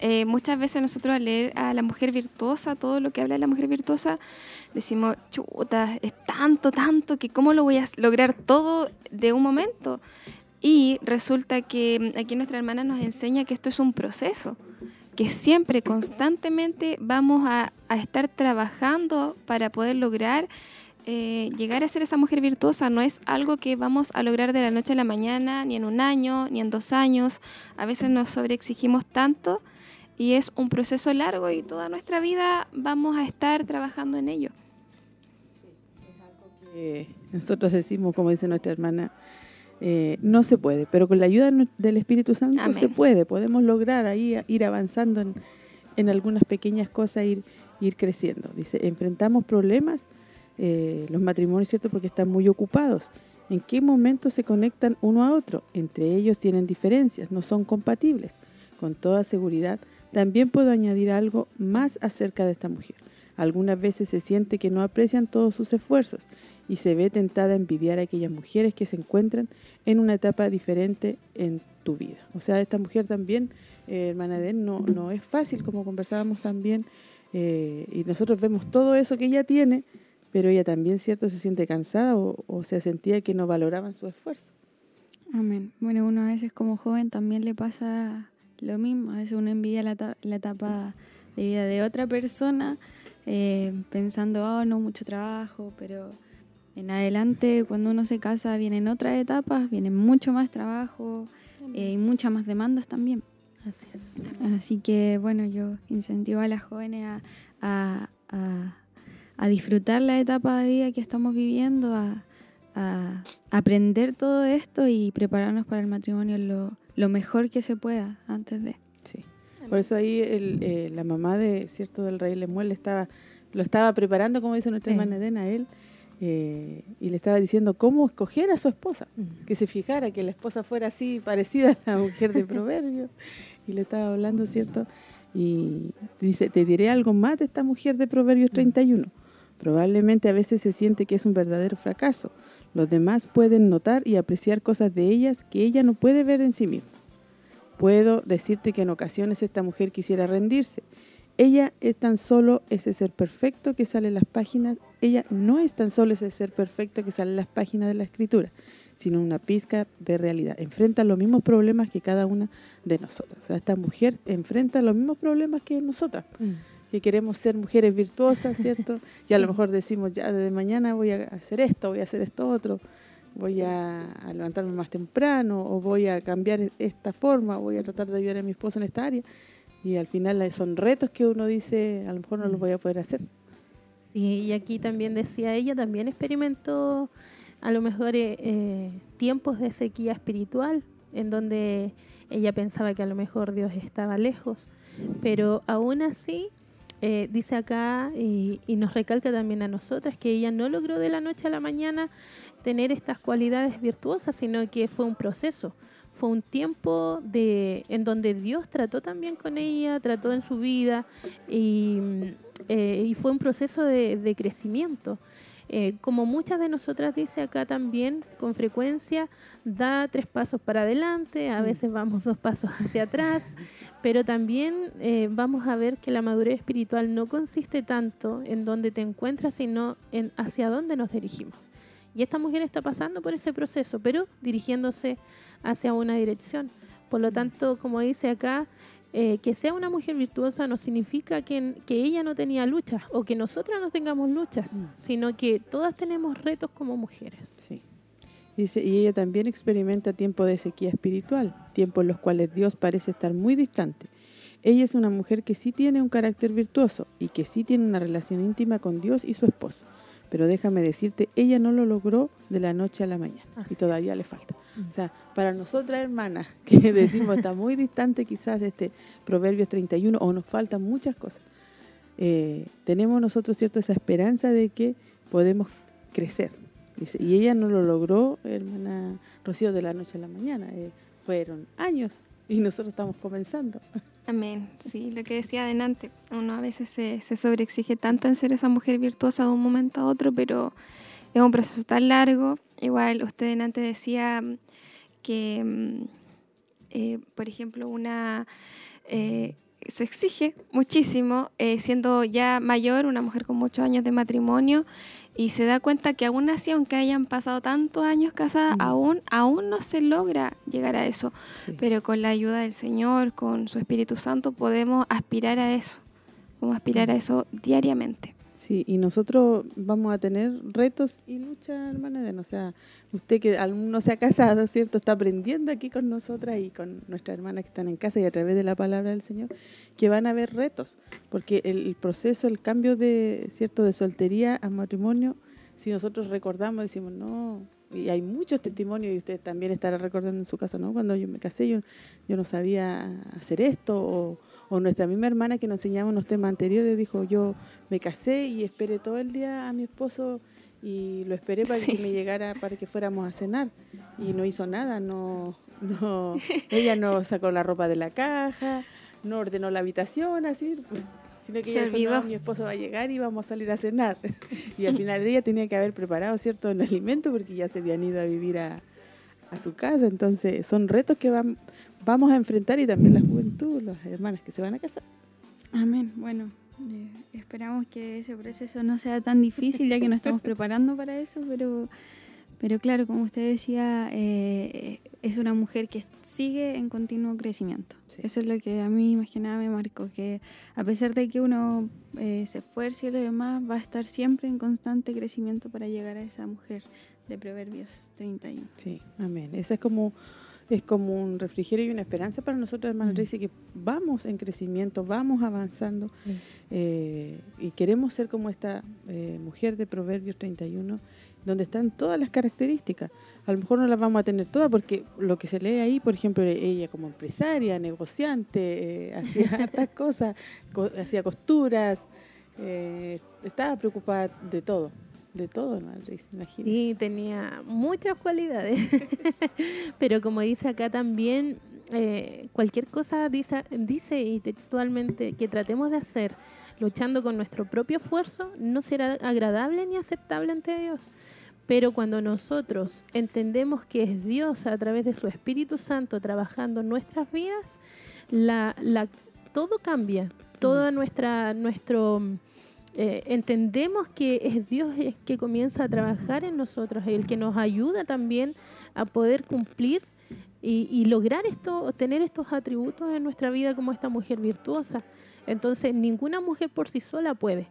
eh, muchas veces nosotros al leer a la mujer virtuosa, todo lo que habla de la mujer virtuosa, decimos, chuta, es tanto, tanto, que cómo lo voy a lograr todo de un momento. Y resulta que aquí nuestra hermana nos enseña que esto es un proceso que siempre, constantemente vamos a estar trabajando para poder lograr eh, llegar a ser esa mujer virtuosa. No es algo que vamos a lograr de la noche a la mañana, ni en un año, ni en dos años. A veces nos sobreexigimos tanto y es un proceso largo y toda nuestra vida vamos a estar trabajando en ello. Nosotros decimos, como dice nuestra hermana, eh, no se puede, pero con la ayuda del Espíritu Santo Amén. se puede, podemos lograr ahí ir avanzando en, en algunas pequeñas cosas, ir, ir creciendo. Dice, enfrentamos problemas, eh, los matrimonios, ¿cierto? Porque están muy ocupados. ¿En qué momento se conectan uno a otro? Entre ellos tienen diferencias, no son compatibles. Con toda seguridad, también puedo añadir algo más acerca de esta mujer. Algunas veces se siente que no aprecian todos sus esfuerzos y se ve tentada a envidiar a aquellas mujeres que se encuentran en una etapa diferente en tu vida. O sea, esta mujer también, eh, hermana no, no es fácil, como conversábamos también, eh, y nosotros vemos todo eso que ella tiene, pero ella también, ¿cierto?, se siente cansada o, o se sentía que no valoraban su esfuerzo. Amén. Bueno, uno a veces como joven también le pasa lo mismo, a veces uno envidia la, la etapa de vida de otra persona, eh, pensando, oh, no, mucho trabajo, pero en adelante, cuando uno se casa, vienen otras etapas, vienen mucho más trabajo eh, y muchas más demandas también. Así es. Así que, bueno, yo incentivo a las jóvenes a, a, a, a disfrutar la etapa de vida que estamos viviendo, a, a aprender todo esto y prepararnos para el matrimonio lo, lo mejor que se pueda antes de. Sí. Por eso ahí el, eh, la mamá de cierto del rey Lemuel estaba, lo estaba preparando, como dice nuestra Sí. hermana Edena, a él, eh, y le estaba diciendo cómo escoger a su esposa, que se fijara que la esposa fuera así, parecida a la mujer de Proverbios, y le estaba hablando, ¿cierto? Y dice, te diré algo más de esta mujer de Proverbios 31. Probablemente a veces se siente que es un verdadero fracaso. Los demás pueden notar y apreciar cosas de ellas que ella no puede ver en sí misma. Puedo decirte que en ocasiones esta mujer quisiera rendirse. Ella es tan solo ese ser perfecto que sale en las páginas, ella no es tan solo ese ser perfecto que sale en las páginas de la escritura, sino una pizca de realidad. Enfrenta los mismos problemas que cada una de nosotras. Esta mujer enfrenta los mismos problemas que nosotras, que queremos ser mujeres virtuosas, ¿cierto? Y a lo mejor decimos, ya desde mañana voy a hacer esto, voy a hacer esto otro. voy a, a levantarme más temprano o voy a cambiar esta forma, voy a tratar de ayudar a mi esposo en esta área. Y al final eh, son retos que uno dice, a lo mejor no los voy a poder hacer. Sí, y aquí también decía ella, también experimentó a lo mejor eh, eh, tiempos de sequía espiritual, en donde ella pensaba que a lo mejor Dios estaba lejos, pero aún así eh, dice acá y, y nos recalca también a nosotras que ella no logró de la noche a la mañana tener estas cualidades virtuosas, sino que fue un proceso, fue un tiempo de, en donde Dios trató también con ella, trató en su vida y, eh, fue un proceso de crecimiento. Eh, como muchas de nosotras dice acá también, con frecuencia da tres pasos para adelante, a veces vamos dos pasos hacia atrás, pero también eh, vamos a ver que la madurez espiritual no consiste tanto en dónde te encuentras, sino en hacia dónde nos dirigimos. Y esta mujer está pasando por ese proceso, pero dirigiéndose hacia una dirección. Por lo tanto, como dice acá, eh, que sea una mujer virtuosa no significa que, que ella no tenía luchas o que nosotras no tengamos luchas, sino que todas tenemos retos como mujeres. Sí. Dice, y ella también experimenta tiempos de sequía espiritual, tiempos en los cuales Dios parece estar muy distante. Ella es una mujer que sí tiene un carácter virtuoso y que sí tiene una relación íntima con Dios y su esposo. Pero déjame decirte, ella no lo logró de la noche a la mañana y todavía le falta. O sea, para nosotras hermanas que decimos está muy distante quizás de este Proverbios 31 o nos faltan muchas cosas, eh, tenemos nosotros cierto esa esperanza de que podemos crecer. Dice, y ella no lo logró, hermana Rocío, de la noche a la mañana. eh, fueron años y nosotros estamos comenzando. Amén. Sí, lo que decía adelante, uno a veces se, se sobreexige tanto en ser esa mujer virtuosa de un momento a otro, pero es un proceso tan largo. Igual usted antes decía que, mm, eh, por ejemplo, una eh, se exige muchísimo eh, siendo ya mayor, una mujer con muchos años de matrimonio, y se da cuenta que aún así, aunque hayan pasado tantos años casada, aún, aún no se logra llegar a eso. Pero con la ayuda del Señor, con su Espíritu Santo, podemos aspirar a eso. Podemos aspirar a eso diariamente. Sí, y nosotros vamos a tener retos y luchas, hermana Edena. O sea, usted que aún no se ha casado, ¿cierto? Está aprendiendo aquí con nosotras y con nuestras hermanas que están en casa y a través de la palabra del Señor, que van a haber retos. Porque el proceso, el cambio de, ¿cierto? De soltería a matrimonio, si nosotros recordamos, decimos, no, y hay muchos testimonios y usted también estará recordando en su casa, ¿no? Cuando yo me casé, yo, yo no sabía hacer esto, o, o nuestra misma hermana que nos enseñaba unos temas anteriores dijo, yo me casé y esperé todo el día a mi esposo y lo esperé para que me llegara, para que fuéramos a cenar. Y no hizo nada, no, no, ella no sacó la ropa de la caja, no ordenó la habitación, así, sino que ella dijo. "No, mi esposo va a llegar y vamos a salir a cenar. Y al final ella tenía que haber preparado, ¿cierto?, el alimento porque ya se habían ido a vivir a, a su casa. Entonces, son retos que vam- vamos a enfrentar y también la juventud, las hermanas que se van a casar. Amén. Bueno, eh, esperamos que ese proceso no sea tan difícil ya que nos estamos preparando para eso, pero, pero claro, como usted decía, eh, es una mujer que sigue en continuo crecimiento. Eso es lo que a mí más que nada me marcó, que a pesar de que uno eh, se esfuerce y lo demás, va a estar siempre en constante crecimiento para llegar a esa mujer de Proverbios 31. Sí, amén. Esa es como es como un refrigerio y una esperanza para nosotros, hermana Mm. Tracy, que vamos en crecimiento, vamos avanzando eh, y queremos ser como esta eh, mujer de Proverbios 31, donde están todas las características. A lo mejor no las vamos a tener todas porque lo que se lee ahí, por ejemplo, ella como empresaria, negociante, eh, hacía hartas cosas, co- hacía costuras, estaba preocupada de todo, de todo, Tracy, imagínese. Sí, tenía muchas cualidades. Pero como dice acá también, eh, cualquier cosa dice, dice y textualmente que tratemos de hacer luchando con nuestro propio esfuerzo no será agradable ni aceptable ante Dios. Pero cuando nosotros entendemos que es Dios a través de su Espíritu Santo trabajando en nuestras vidas, la, la, todo cambia. Todo nuestra, nuestro eh, entendemos que es Dios el que comienza a trabajar en nosotros, el que nos ayuda también a poder cumplir y, y lograr esto, tener estos atributos en nuestra vida como esta mujer virtuosa. Entonces, ninguna mujer por sí sola puede.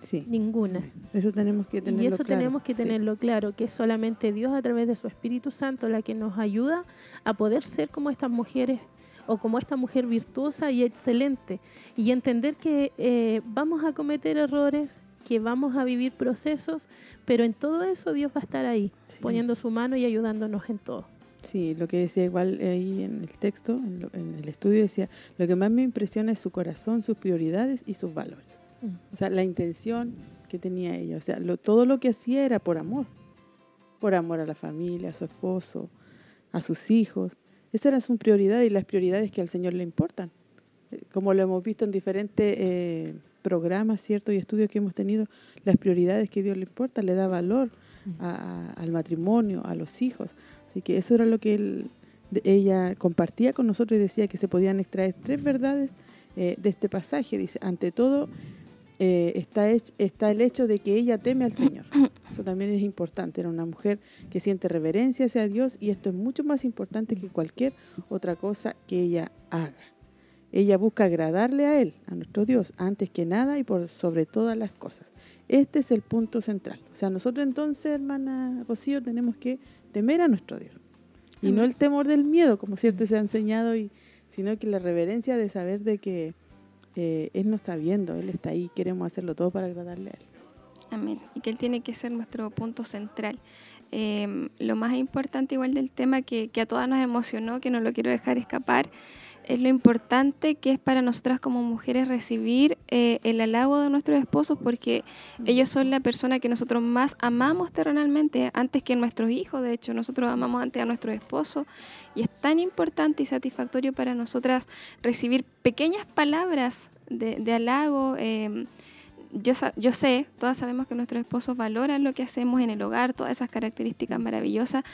Sí. Ninguna. Eso tenemos que tenerlo Y eso claro. tenemos que Sí. tenerlo claro, que es solamente Dios a través de su Espíritu Santo la que nos ayuda a poder ser como estas mujeres o como esta mujer virtuosa y excelente y entender que eh, vamos a cometer errores, que vamos a vivir procesos, pero en todo eso Dios va a estar ahí, poniendo su mano y ayudándonos en todo. Sí, lo que decía igual ahí en el texto, en, lo- en el estudio, decía, lo que más me impresiona es su corazón, sus prioridades y sus valores. Mm. O sea, la intención que tenía ella. O sea, lo- todo lo que hacía era por amor. Por amor a la familia, a su esposo, a sus hijos. Esa era su prioridad y las prioridades que al Señor le importan. Como lo hemos visto en diferentes eh, programas, ¿cierto? Y estudios que hemos tenido, las prioridades que Dios le importa, le da valor al matrimonio, a los hijos. Así que eso era lo que ella compartía con nosotros y decía que se podían extraer tres verdades eh, de este pasaje. Dice, ante todo eh, está, hech- está el hecho de que ella teme al Señor. Eso también es importante. Era una mujer que siente reverencia hacia Dios y esto es mucho más importante que cualquier otra cosa que ella haga. Ella busca agradarle a Él, a nuestro Dios, antes que nada y por sobre todas las cosas. Este es el punto central. O sea, nosotros entonces, hermana Rocío, tenemos que temer a nuestro Dios. Y no el temor del miedo, como cierto se ha enseñado, y, sino que la reverencia de saber de que eh, Él nos está viendo, Él está ahí, queremos hacerlo todo para agradarle a Él. Amén. Y que Él tiene que ser nuestro punto central. Eh, lo más importante igual del tema que, que a todas nos emocionó, que no lo quiero dejar escapar, es lo importante que es para nosotras como mujeres recibir eh, el halago de nuestros esposos porque ellos son la persona que nosotros más amamos terrenalmente, antes que nuestros hijos, de hecho, nosotros amamos antes a nuestros esposos y es tan importante y satisfactorio para nosotras recibir pequeñas palabras de, de halago. eh, yo, yo sé, todas sabemos que nuestros esposos valoran lo que hacemos en el hogar, todas esas características maravillosas,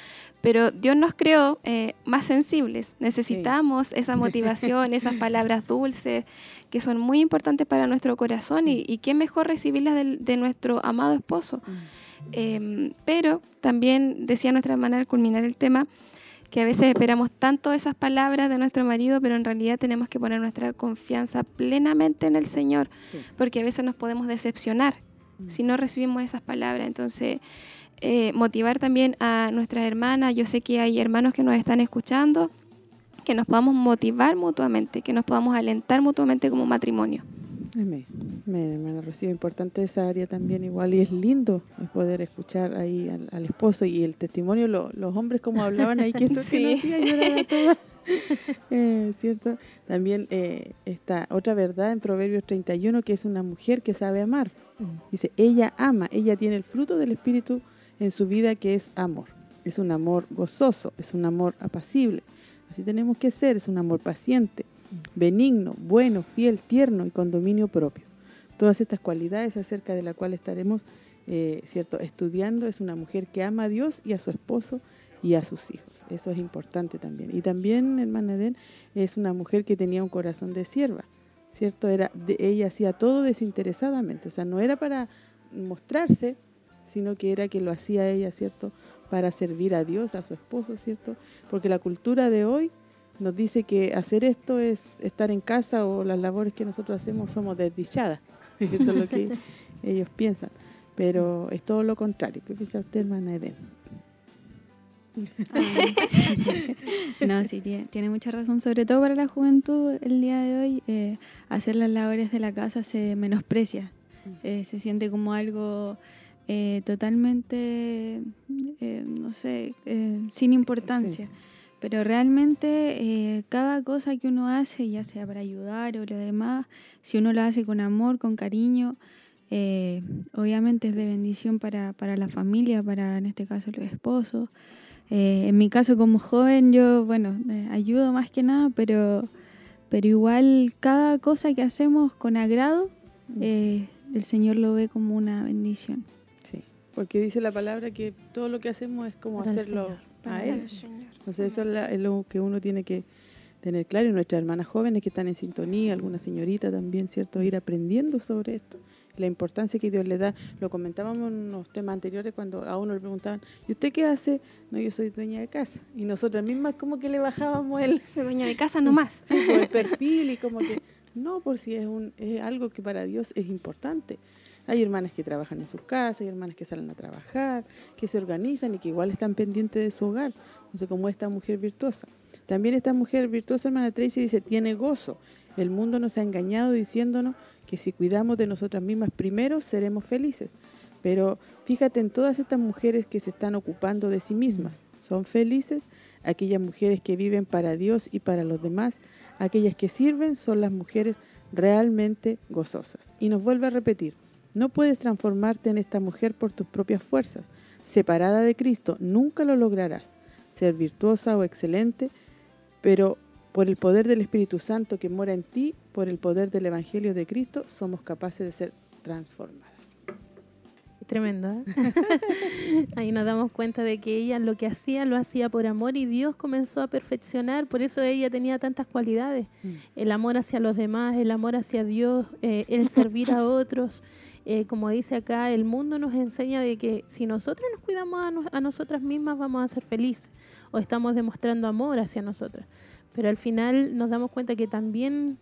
pero Dios nos creó eh, más sensibles. Necesitamos esa motivación, esas palabras dulces, que son muy importantes para nuestro corazón y, y qué mejor recibirlas del- de, nuestro amado esposo. Eh, pero también decía nuestra hermana al culminar el tema, que a veces esperamos tanto esas palabras de nuestro marido, pero en realidad tenemos que poner nuestra confianza plenamente en el Señor, porque a veces nos podemos decepcionar si no recibimos esas palabras. Entonces, eh, motivar también a nuestras hermanas, yo sé que hay hermanos que nos están escuchando, que nos podamos motivar mutuamente, que nos podamos alentar mutuamente como matrimonio. Amén, hermana Rocío, importante esa área también igual y es lindo poder escuchar ahí al, al esposo y el testimonio, lo- los hombres como hablaban ahí, que eso Sí. que nos hacía llorar a todas. Eh, ¿Cierto? También eh, está otra verdad en Proverbios 31 que es una mujer que sabe amar. Dice, ella ama, ella tiene el fruto del Espíritu en su vida que es amor. Es un amor gozoso, es un amor apacible. Así tenemos que ser, es un amor paciente, benigno, bueno, fiel, tierno y con dominio propio. Todas estas cualidades acerca de las cuales estaremos eh, cierto estudiando es una mujer que ama a Dios y a su esposo y a sus hijos. Eso es importante también. Y también, hermana Edén, es una mujer que tenía un corazón de sierva, ¿cierto? Era de, ella hacía todo desinteresadamente, o sea, no era para mostrarse, sino que era que lo hacía ella, ¿cierto? Para servir a Dios, a su esposo, ¿cierto? Porque la cultura de hoy nos dice que hacer esto es estar en casa o las labores que nosotros hacemos somos desdichadas. Eso es lo que ellos piensan. Pero es todo lo contrario. ¿Qué piensa usted, hermana Eden? No, sí, tiene, tiene mucha razón, sobre todo para la juventud el día de hoy, eh, hacer las labores de la casa se menosprecia, Eh, se siente como algo eh, totalmente, eh, no sé, eh, sin importancia. Pero realmente eh, cada cosa que uno hace, ya sea para ayudar o lo demás, si uno lo hace con amor, con cariño, eh, obviamente es de bendición para, para la familia, para en este caso los esposos. Eh, en mi caso como joven yo, bueno, eh, ayudo más que nada, pero, pero igual cada cosa que hacemos con agrado, eh, el Señor lo ve como una bendición. Sí, porque dice la palabra que todo lo que hacemos es como Para el hacerlo Señor, a para Él. el Señor. Entonces eso es, la- es lo que uno tiene que tener claro y nuestras hermanas jóvenes que están en sintonía, alguna señorita también, ¿cierto? Ir aprendiendo sobre esto, la importancia que Dios le da. Lo comentábamos en unos temas anteriores cuando a uno le preguntaban, ¿y usted qué hace? No, yo soy dueña de casa. Y nosotras mismas como que le bajábamos el... Soy dueña de casa nomás. Sí, pues, el perfil y como que, no, por si es, un, es algo que para Dios es importante. Hay hermanas que trabajan en sus casas, hay hermanas que salen a trabajar, que se organizan y que igual están pendientes de su hogar. No sé cómo esta mujer virtuosa. También esta mujer virtuosa, hermana Tracy, dice, tiene gozo. El mundo nos ha engañado diciéndonos que si cuidamos de nosotras mismas primero, seremos felices. Pero fíjate en todas estas mujeres que se están ocupando de sí mismas. Son felices aquellas mujeres que viven para Dios y para los demás. Aquellas que sirven son las mujeres realmente gozosas. Y nos vuelve a repetir, no puedes transformarte en esta mujer por tus propias fuerzas. Separada de Cristo, nunca lo lograrás. Ser virtuosa o excelente, pero por el poder del Espíritu Santo que mora en ti, por el poder del Evangelio de Cristo, somos capaces de ser transformadas. Tremendo. ¿eh? Ahí nos damos cuenta de que ella lo que hacía lo hacía por amor y Dios comenzó a perfeccionar, por eso ella tenía tantas cualidades, Mm. el amor hacia los demás, el amor hacia Dios, eh, el servir a otros. Eh, como dice acá, el mundo nos enseña de que si nosotros nos cuidamos a, a nosotras mismas vamos a ser felices o estamos demostrando amor hacia nosotras. Pero al final nos damos cuenta que también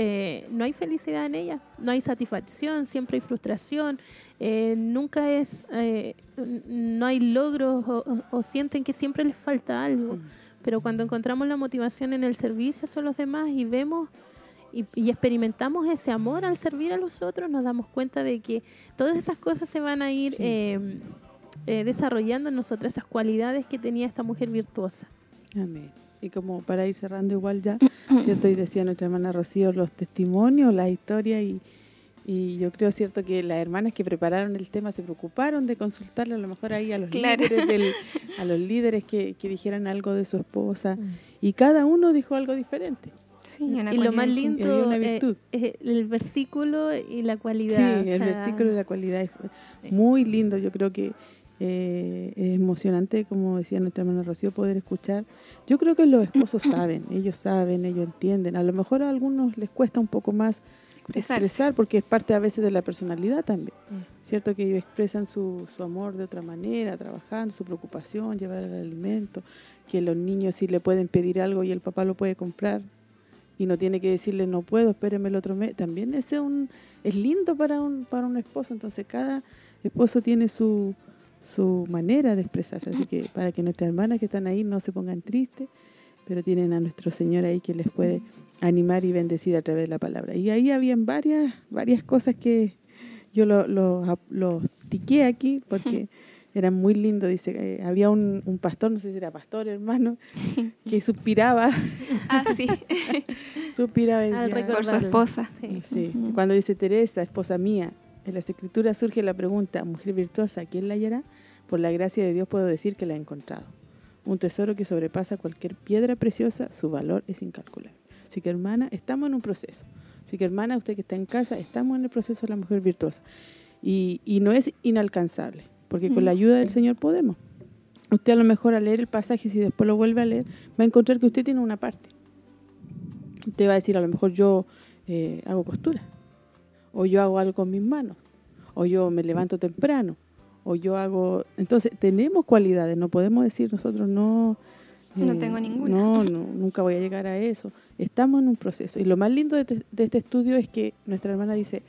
eh, no hay felicidad en ella, no hay satisfacción, siempre hay frustración, eh, nunca es, eh, no hay logros o, sienten que siempre les falta algo. Pero cuando encontramos la motivación en el servicio hacia los demás y vemos y, y experimentamos ese amor al servir a los otros, nos damos cuenta de que todas esas cosas se van a ir desarrollando en nosotras, esas cualidades que tenía esta mujer virtuosa. Amén. Y como para ir cerrando igual ya, ¿cierto? Y decía nuestra hermana Rocío los testimonios, la historia y, y yo creo, ¿cierto? Que las hermanas que prepararon el tema se preocuparon de consultarle a lo mejor ahí a los Claro. líderes, del- a los líderes que, que dijeran algo de su esposa y cada uno dijo algo diferente. Sí, una y lo más lindo una eh, es el versículo y la Sí, cualidad. el sea, versículo y la cualidad es muy lindo. Yo creo que eh, es emocionante, como decía nuestra hermana Rocío, poder escuchar. Yo creo que los esposos saben, ellos saben, ellos entienden. A lo mejor a algunos les cuesta un poco más Expresarse. expresar porque es parte a veces de la personalidad también. Cierto que ellos expresan su, su amor de otra manera, trabajando, su preocupación, llevar el alimento, que los niños si le pueden pedir algo y el papá lo puede comprar y no tiene que decirle no puedo, espéreme el otro mes. También ese es, un, es lindo para un, para un esposo, entonces cada esposo tiene su, su manera de expresarse, así que para que nuestras hermanas que están ahí no se pongan tristes, pero tienen a nuestro Señor ahí que les puede animar y bendecir a través de la palabra. Y ahí habían varias, varias cosas que yo los lo, lo tiqué aquí porque eran muy lindos. Dice, eh, había un, un pastor, no sé si era pastor, hermano, que suspiraba. Ah, sí. suspiraba Al decía- Por su esposa. Sí. Sí, cuando dice Teresa, esposa mía, en las escrituras surge la pregunta, mujer virtuosa, ¿quién la hallará? Por la gracia de Dios puedo decir que la he encontrado. Un tesoro que sobrepasa cualquier piedra preciosa, su valor es incalculable. Así que hermana, estamos en un proceso. Así que hermana, usted que está en casa, estamos en el proceso de la mujer virtuosa. Y, y no es inalcanzable, porque con la ayuda del Señor podemos. Usted a lo mejor al leer el pasaje, si después lo vuelve a leer, va a encontrar que usted tiene una parte. Usted va a decir, a lo mejor yo eh, hago costura, o yo hago algo con mis manos, o yo me levanto temprano, o yo hago... Entonces, tenemos cualidades, no podemos decir nosotros no... No eh, tengo ninguna. No, no, nunca voy a llegar a eso. Estamos en un proceso. Y lo más lindo de, este- de este estudio es que nuestra hermana dice,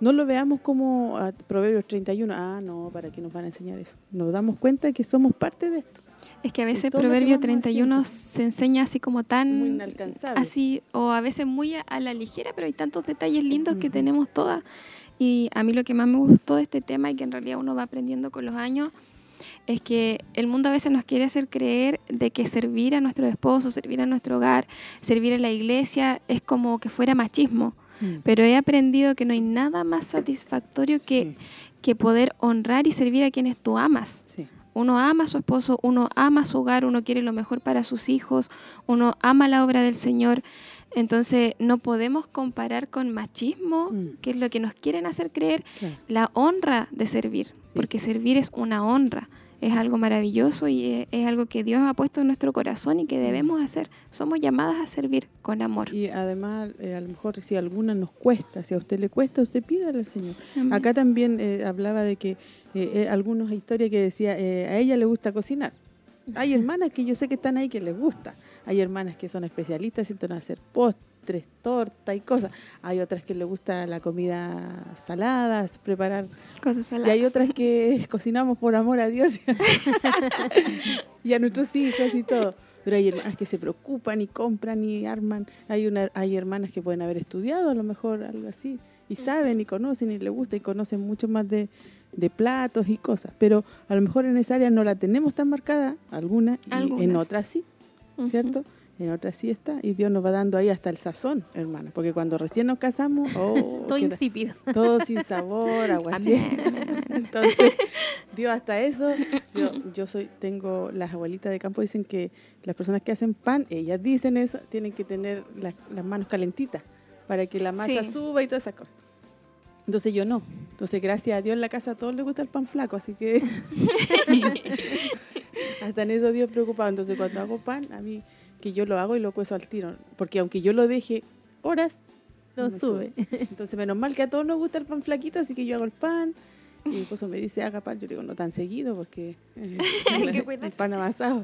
no lo veamos como a Proverbios 31, ah, no, ¿para qué nos van a enseñar eso? Nos damos cuenta que somos parte de esto. Es que a veces Proverbio vamos 31 se enseña así como tan... Muy inalcanzable. Así, o a veces muy a, a la ligera, pero hay tantos detalles lindos que tenemos todas. Y a mí lo que más me gustó de este tema y que en realidad uno va aprendiendo con los años es que el mundo a veces nos quiere hacer creer de que servir a nuestro esposo, servir a nuestro hogar, servir a la iglesia es como que fuera machismo. Mm. Pero he aprendido que no hay nada más satisfactorio que, que poder honrar y servir a quienes tú amas. Sí. Uno ama a su esposo, uno ama su hogar, uno quiere lo mejor para sus hijos, uno ama la obra del Señor. Entonces no podemos comparar con machismo, que es lo que nos quieren hacer creer, Claro. la honra de servir, porque servir es una honra, es algo maravilloso y es, es algo que Dios ha puesto en nuestro corazón y que debemos hacer. Somos llamadas a servir con amor. Y además, eh, a lo mejor si alguna nos cuesta, si a usted le cuesta, usted pídale al Señor. Amén. Acá también eh, hablaba de que eh, eh, algunas historias que decía, eh, a ella le gusta cocinar. Hay hermanas que yo sé que están ahí que les gusta. Hay hermanas que son especialistas en hacer post, postres, torta y cosas. Hay otras que les gusta la comida salada, preparar cosas saladas. Y hay otras que cocinamos por amor a Dios y a nuestros hijos y todo. Pero hay hermanas que se preocupan y compran y arman. Hay una hay hermanas que pueden haber estudiado a lo mejor algo así y saben y conocen y les gusta y conocen mucho más de, de platos y cosas. Pero a lo mejor en esa área no la tenemos tan marcada, alguna, y en Algunas. otras sí, ¿cierto? En otras sí está, y Dios nos va dando ahí hasta el sazón, hermana, porque cuando recién nos casamos, oh, Todo insípido. todo sin sabor, agua Amén, Entonces, Dios hasta eso, yo, yo soy, tengo, las abuelitas de campo dicen que las personas que hacen pan, ellas dicen eso, tienen que tener las, las manos calentitas para que la masa Sí. suba y todas esas cosas. Entonces yo no. Entonces, gracias a Dios en la casa a todos les gusta el pan flaco, así que hasta en eso Dios preocupado. Entonces, cuando hago pan, a mí que yo lo hago y lo cuezo al tiro, porque aunque yo lo deje horas, Lo no me sube. Entonces, menos mal que a todos nos gusta el pan flaquito, así que yo hago el pan. Y mi esposo me dice, haga pan. Yo digo, no tan seguido, porque eh, el pan amasado.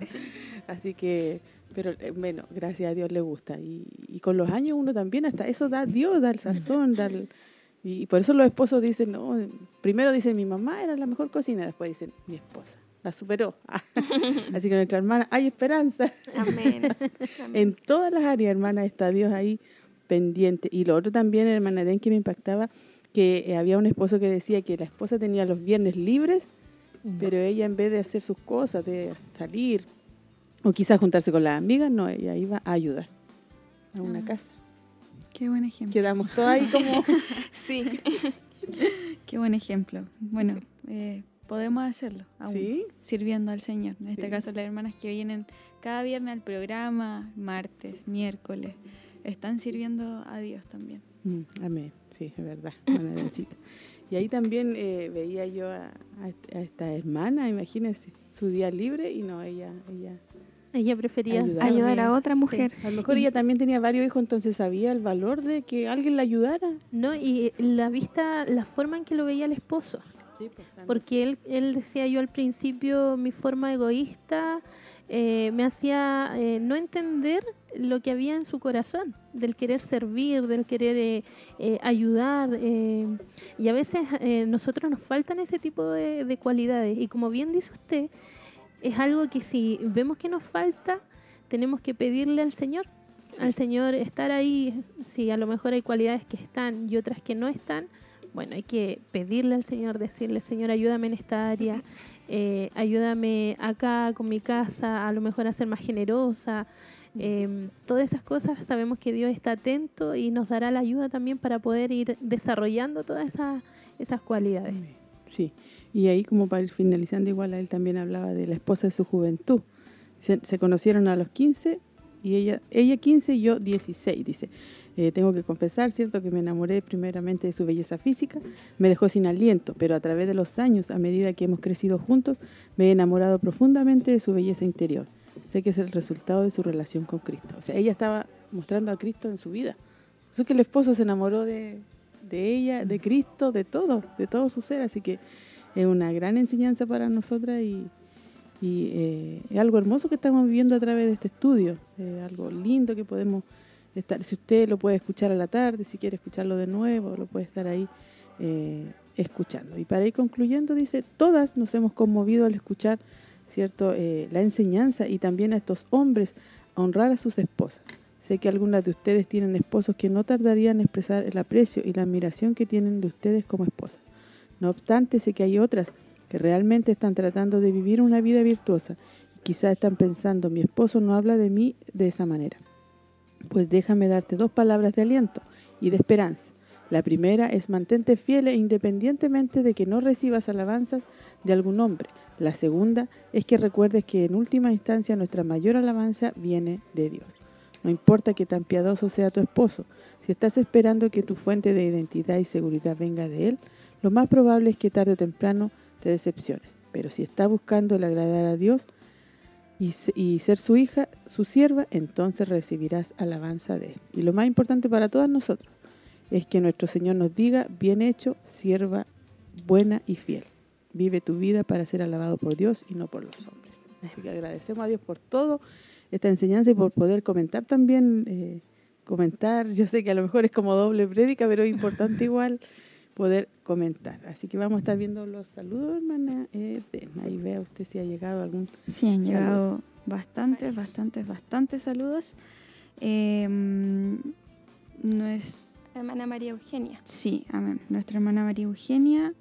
Así que, pero eh, bueno, gracias a Dios le gusta. Y, y con los años uno también, hasta eso da Dios, da el sazón, da el- y por eso los esposos dicen, no, primero dicen mi mamá era la mejor cocina, después dicen mi esposa, la superó. Así que nuestra hermana, hay esperanza. Amén. en todas las áreas, hermana, está Dios ahí pendiente. Y lo otro también, hermana Den, que me impactaba, que eh, había un esposo que decía que la esposa tenía los viernes libres, pero ella en vez de hacer sus cosas, de salir, o quizás juntarse con las amigas, no, ella iba a ayudar a una Ah. casa. Qué buen ejemplo. Quedamos todos ahí como... sí. Qué buen ejemplo. Bueno, eh, podemos hacerlo aún, ¿Sí? sirviendo al Señor. En este Sí. caso, las hermanas que vienen cada viernes al programa, martes, miércoles, están sirviendo a Dios también. Mm, amén, sí, es verdad. Y ahí también eh, veía yo a, a- a esta hermana, imagínense, su día libre y no, ella... ella Ella prefería ayudaba. Ayudar a otra Sí. mujer. A lo mejor ella también tenía varios hijos, entonces sabía el valor de que alguien la ayudara. No, y la vista, la forma en que lo veía el esposo. Porque él, él decía yo al principio, mi forma egoísta eh, me hacía eh, no entender lo que había en su corazón, del querer servir, del querer eh, eh, ayudar. eh, y a veces nosotros nos faltan ese tipo de, de cualidades. Y como bien dice usted, es algo que si vemos que nos falta, tenemos que pedirle al Señor. Al Señor estar ahí, si a lo mejor hay cualidades que están y otras que no están, bueno, hay que pedirle al Señor, decirle, Señor, ayúdame en esta área, eh, ayúdame acá con mi casa, a lo mejor a ser más generosa. Eh, todas esas cosas sabemos que Dios está atento y nos dará la ayuda también para poder ir desarrollando todas esas, esas cualidades. Sí, y ahí como para ir finalizando, igual a él también hablaba de la esposa de su juventud. Se, se conocieron a los 15 y ella, ella 15 y yo 16, dice. Eh, tengo que confesar, ¿cierto?, que me enamoré primeramente de su belleza física, me dejó sin aliento, pero a través de los años, a medida que hemos crecido juntos, me he enamorado profundamente de su belleza interior. Sé que es el resultado de su relación con Cristo. O sea, ella estaba mostrando a Cristo en su vida. Eso que el esposo se enamoró de, ella, de Cristo, de todo, de todo su ser. Así que es una gran enseñanza para nosotras y, y, eh, es algo hermoso que estamos viviendo a través de este estudio. Es algo lindo que podemos Si usted lo puede escuchar a la tarde, si quiere escucharlo de nuevo, lo puede estar ahí eh, escuchando. Y para ir concluyendo, dice, todas nos hemos conmovido al escuchar cierto eh, la enseñanza y también a estos hombres a honrar a sus esposas. Sé que algunas de ustedes tienen esposos que no tardarían en expresar el aprecio y la admiración que tienen de ustedes como esposas. No obstante, sé que hay otras que realmente están tratando de vivir una vida virtuosa y quizás están pensando, mi esposo no habla de mí de esa manera. Pues déjame darte dos palabras de aliento y de esperanza. La primera es mantente fiel e independientemente de que no recibas alabanzas de algún hombre. La segunda es que recuerdes que en última instancia nuestra mayor alabanza viene de Dios. No importa que tan piadoso sea tu esposo, si estás esperando que tu fuente de identidad y seguridad venga de él, lo más probable es que tarde o temprano te decepciones. Pero si estás buscando el agradar a Dios y, y ser su hija, su sierva, entonces recibirás alabanza de él. Y lo más importante para todas nosotros es que nuestro Señor nos diga, bien hecho, sierva buena y fiel. Vive tu vida para ser alabado por Dios y no por los hombres. Así que agradecemos a Dios por todo esta enseñanza y por poder comentar también eh, comentar. Yo sé que a lo mejor es como doble prédica, pero es importante igual poder comentar. Así que vamos a estar viendo los saludos, hermana Eden. Ahí vea usted si ha llegado algún Sí, han saludo. llegado bastantes, bastantes, bastantes saludos. Eh, nues- Hermana María Eugenia. sí, amén. Nuestra hermana María Eugenia.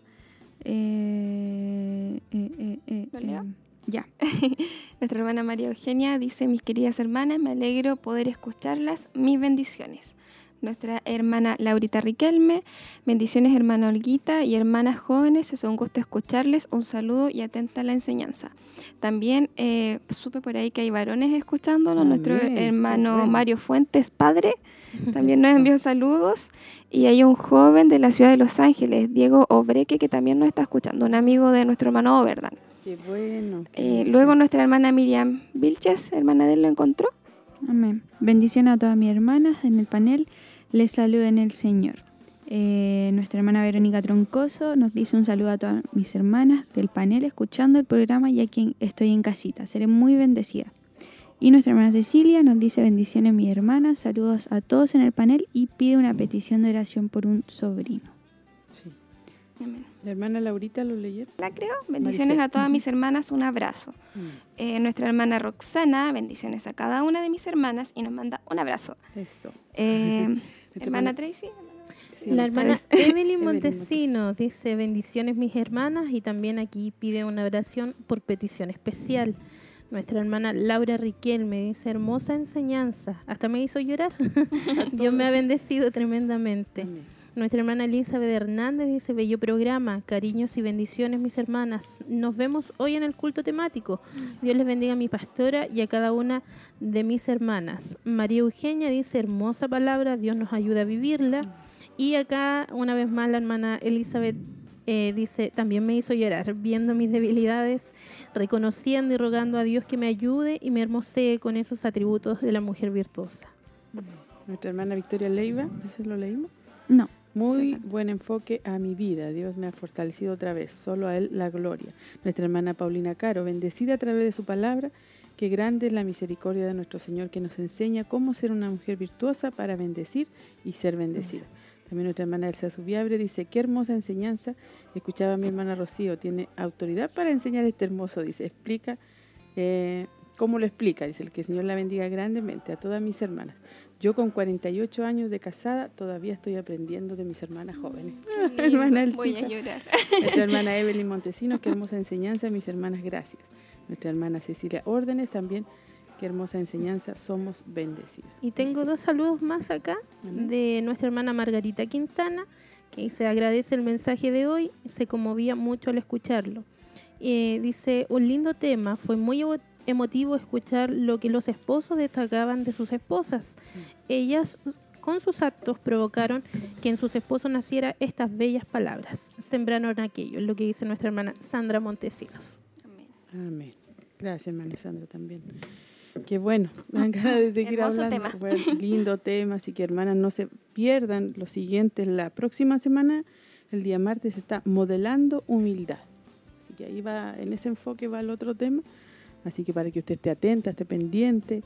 eh, eh, eh, eh, ¿Lo leo? eh, ya. Nuestra hermana María Eugenia dice, mis queridas hermanas, me alegro poder escucharlas, mis bendiciones. Nuestra hermana Laurita Riquelme, bendiciones hermana Olguita y hermanas jóvenes, es un gusto escucharles, un saludo y atenta a la enseñanza. También eh, supe por ahí que hay varones escuchándonos, nuestro Amén, qué hermano. Mario Fuentes, padre, también nos envió saludos. Y hay un joven de la ciudad de Los Ángeles, Diego Obreque, que también nos está escuchando, un amigo de nuestro hermano Overdan. Qué bueno. Eh, luego nuestra hermana Miriam Vilches, hermana de él, lo encontró. Amén. Bendición a todas mis hermanas en el panel. Les saluda en el Señor. Eh, nuestra hermana Verónica Troncoso nos dice un saludo a todas mis hermanas del panel escuchando el programa ya que estoy en casita. Seré muy bendecida. Y nuestra hermana Cecilia nos dice bendiciones mis hermanas, saludos a todos en el panel y pide una petición de oración por un sobrino. Amén. La hermana Laurita lo leyeron. La creo. Bendiciones Maricel. a todas mis hermanas, un abrazo. Eh, nuestra hermana Roxana, bendiciones a cada una de mis hermanas y nos manda un abrazo. Eso. Eh, hermana hermana- Tracy. La hermana Evelyn Montesino dice bendiciones mis hermanas y también aquí pide una oración por petición especial. Nuestra hermana Laura Riquelme dice hermosa enseñanza. Hasta me hizo llorar. Dios me ha bendecido tremendamente. Nuestra hermana Elizabeth Hernández dice bello programa, cariños y bendiciones mis hermanas. Nos vemos hoy en el culto temático. Dios les bendiga a mi pastora y a cada una de mis hermanas. María Eugenia dice hermosa palabra, Dios nos ayuda a vivirla. Y acá, una vez más, la hermana Elizabeth eh, dice, también me hizo llorar, viendo mis debilidades, reconociendo y rogando a Dios que me ayude y me hermosee con esos atributos de la mujer virtuosa. Nuestra hermana Victoria Leiva, ¿ese lo leímos? No. Muy buen enfoque a mi vida. Dios me ha fortalecido otra vez. Solo a Él la gloria. Nuestra hermana Paulina Caro, bendecida a través de su palabra. Qué grande es la misericordia de nuestro Señor que nos enseña cómo ser una mujer virtuosa para bendecir y ser bendecida. También nuestra hermana Elsa Subiabre dice, qué hermosa enseñanza. Escuchaba a mi hermana Rocío, tiene autoridad para enseñar este hermoso, dice, explica, eh, ¿cómo lo explica? Dice, el que el Señor la bendiga grandemente a todas mis hermanas. Yo con 48 años de casada todavía estoy aprendiendo de mis hermanas jóvenes. Hermana voy a llorar. Nuestra hermana Evelyn Montesinos, qué hermosa enseñanza, mis hermanas, gracias. Nuestra hermana Cecilia Órdenes también, qué hermosa enseñanza, somos bendecidas. Y tengo dos saludos más acá de nuestra hermana Margarita Quintana, que se agradece el mensaje de hoy, se conmovía mucho al escucharlo. Eh, dice, un lindo tema, fue muy emotivo escuchar lo que los esposos destacaban de sus esposas. Ellas con sus actos provocaron que en sus esposos naciera estas bellas palabras. Sembraron aquello, es lo que dice nuestra hermana Sandra Montesinos. Amén. Gracias, hermana Sandra, también. Qué bueno, me dan ganas de seguir Hermoso hablando. tema. Bueno, lindo tema, así que hermanas, no se pierdan lo siguiente. La próxima semana, el día martes, está modelando humildad. Así que ahí va, en ese enfoque va el otro tema. Así que para que usted esté atenta, esté pendiente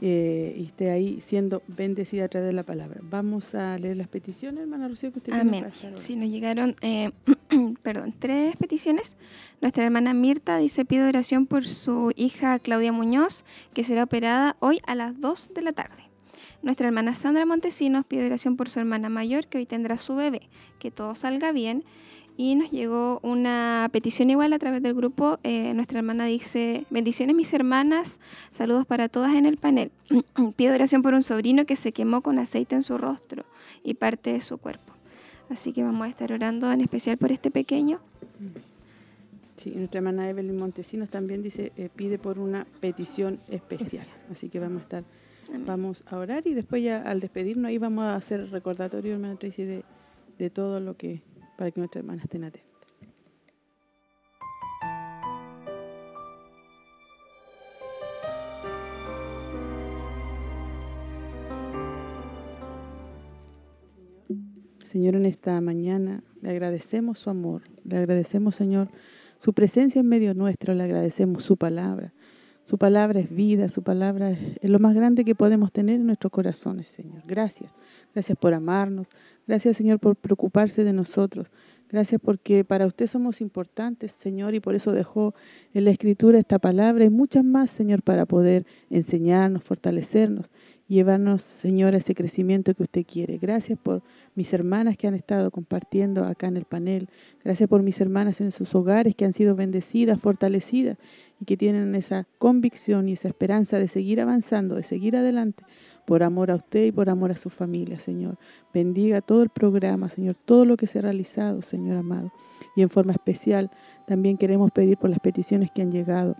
eh, y esté ahí siendo bendecida a través de la palabra. Vamos a leer las peticiones, hermana Rocío, que usted tiene Amén. hoy. Sí, nos llegaron, eh, perdón, tres peticiones. Nuestra hermana Mirta dice, pido oración por su hija Claudia Muñoz, que será operada hoy a las 2 de la tarde. Nuestra hermana Sandra Montesinos pide oración por su hermana mayor, que hoy tendrá su bebé, que todo salga bien. Y nos llegó una petición igual a través del grupo. eh, nuestra hermana dice, bendiciones mis hermanas, saludos para todas en el panel. Pido oración por un sobrino que se quemó con aceite en su rostro y parte de su cuerpo. Así que vamos a estar orando en especial por este pequeño. Sí, nuestra hermana Evelyn Montesinos también dice, eh, pide por una petición especial. Así que vamos a estar, vamos a orar y después ya al despedirnos ahí vamos a hacer recordatorio, hermana Tracy, de, de todo lo que, para que nuestras hermanas estén atentas. Señor, en esta mañana le agradecemos su amor, le agradecemos, Señor, su presencia en medio nuestro, le agradecemos su palabra, Su palabra es vida, su palabra es, lo más grande que podemos tener en nuestros corazones, Señor. Gracias. Gracias por amarnos. Gracias, Señor, por preocuparse de nosotros. Gracias porque para usted somos importantes, Señor, y por eso dejó en la Escritura esta palabra y muchas más, Señor, para poder enseñarnos, fortalecernos, llevarnos, Señor, a ese crecimiento que usted quiere. Gracias por mis hermanas que han estado compartiendo acá en el panel. Gracias por mis hermanas en sus hogares que han sido bendecidas, fortalecidas y que tienen esa convicción y esa esperanza de seguir avanzando, de seguir adelante por amor a usted y por amor a su familia, Señor. Bendiga todo el programa, Señor, todo lo que se ha realizado, Señor amado. Y en forma especial también queremos pedir por las peticiones que han llegado.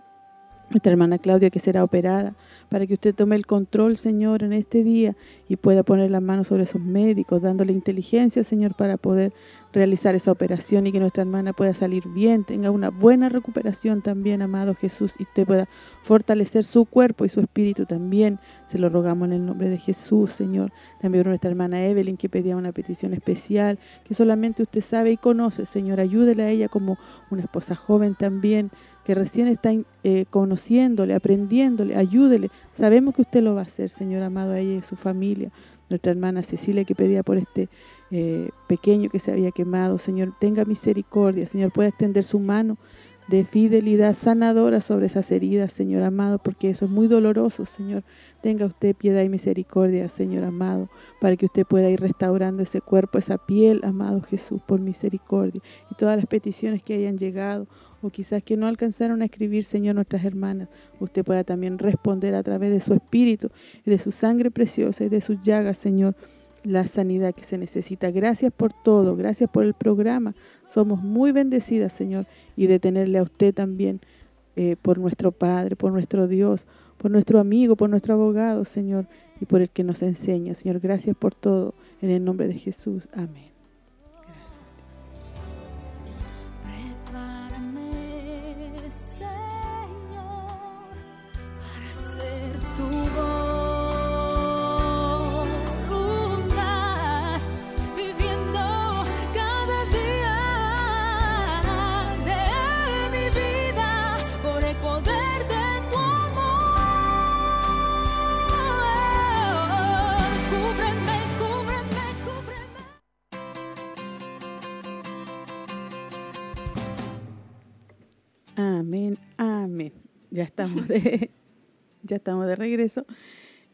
Nuestra hermana Claudia que será operada, para que usted tome el control, Señor, en este día y pueda poner la mano sobre esos médicos, dándole inteligencia, Señor, para poder realizar esa operación y que nuestra hermana pueda salir bien, tenga una buena recuperación también, amado Jesús, y usted pueda fortalecer su cuerpo y su espíritu también. Se lo rogamos en el nombre de Jesús, Señor. También nuestra hermana Evelyn que pedía una petición especial, que solamente usted sabe y conoce, Señor. Ayúdele a ella como una esposa joven también, que recién está eh, conociéndole, aprendiéndole, ayúdele. Sabemos que usted lo va a hacer, Señor amado, a ella y a su familia. Nuestra hermana Cecilia que pedía por este eh, pequeño que se había quemado. Señor, tenga misericordia. Señor, pueda extender su mano de fidelidad sanadora sobre esas heridas, Señor amado, porque eso es muy doloroso, Señor. Tenga usted piedad y misericordia, Señor amado, para que usted pueda ir restaurando ese cuerpo, esa piel, amado Jesús, por misericordia. Y todas las peticiones que hayan llegado, o quizás que no alcanzaron a escribir, Señor, nuestras hermanas, usted pueda también responder a través de su espíritu y de su sangre preciosa y de sus llagas, Señor la sanidad que se necesita. Gracias por todo, gracias por el programa. Somos muy bendecidas, Señor, y de tenerle a usted también eh, por nuestro Padre, por nuestro Dios, por nuestro amigo, por nuestro abogado, Señor, y por el que nos enseña. Señor, gracias por todo. En el nombre de Jesús. Amén. Amén, amén. Ya estamos de, ya estamos de regreso.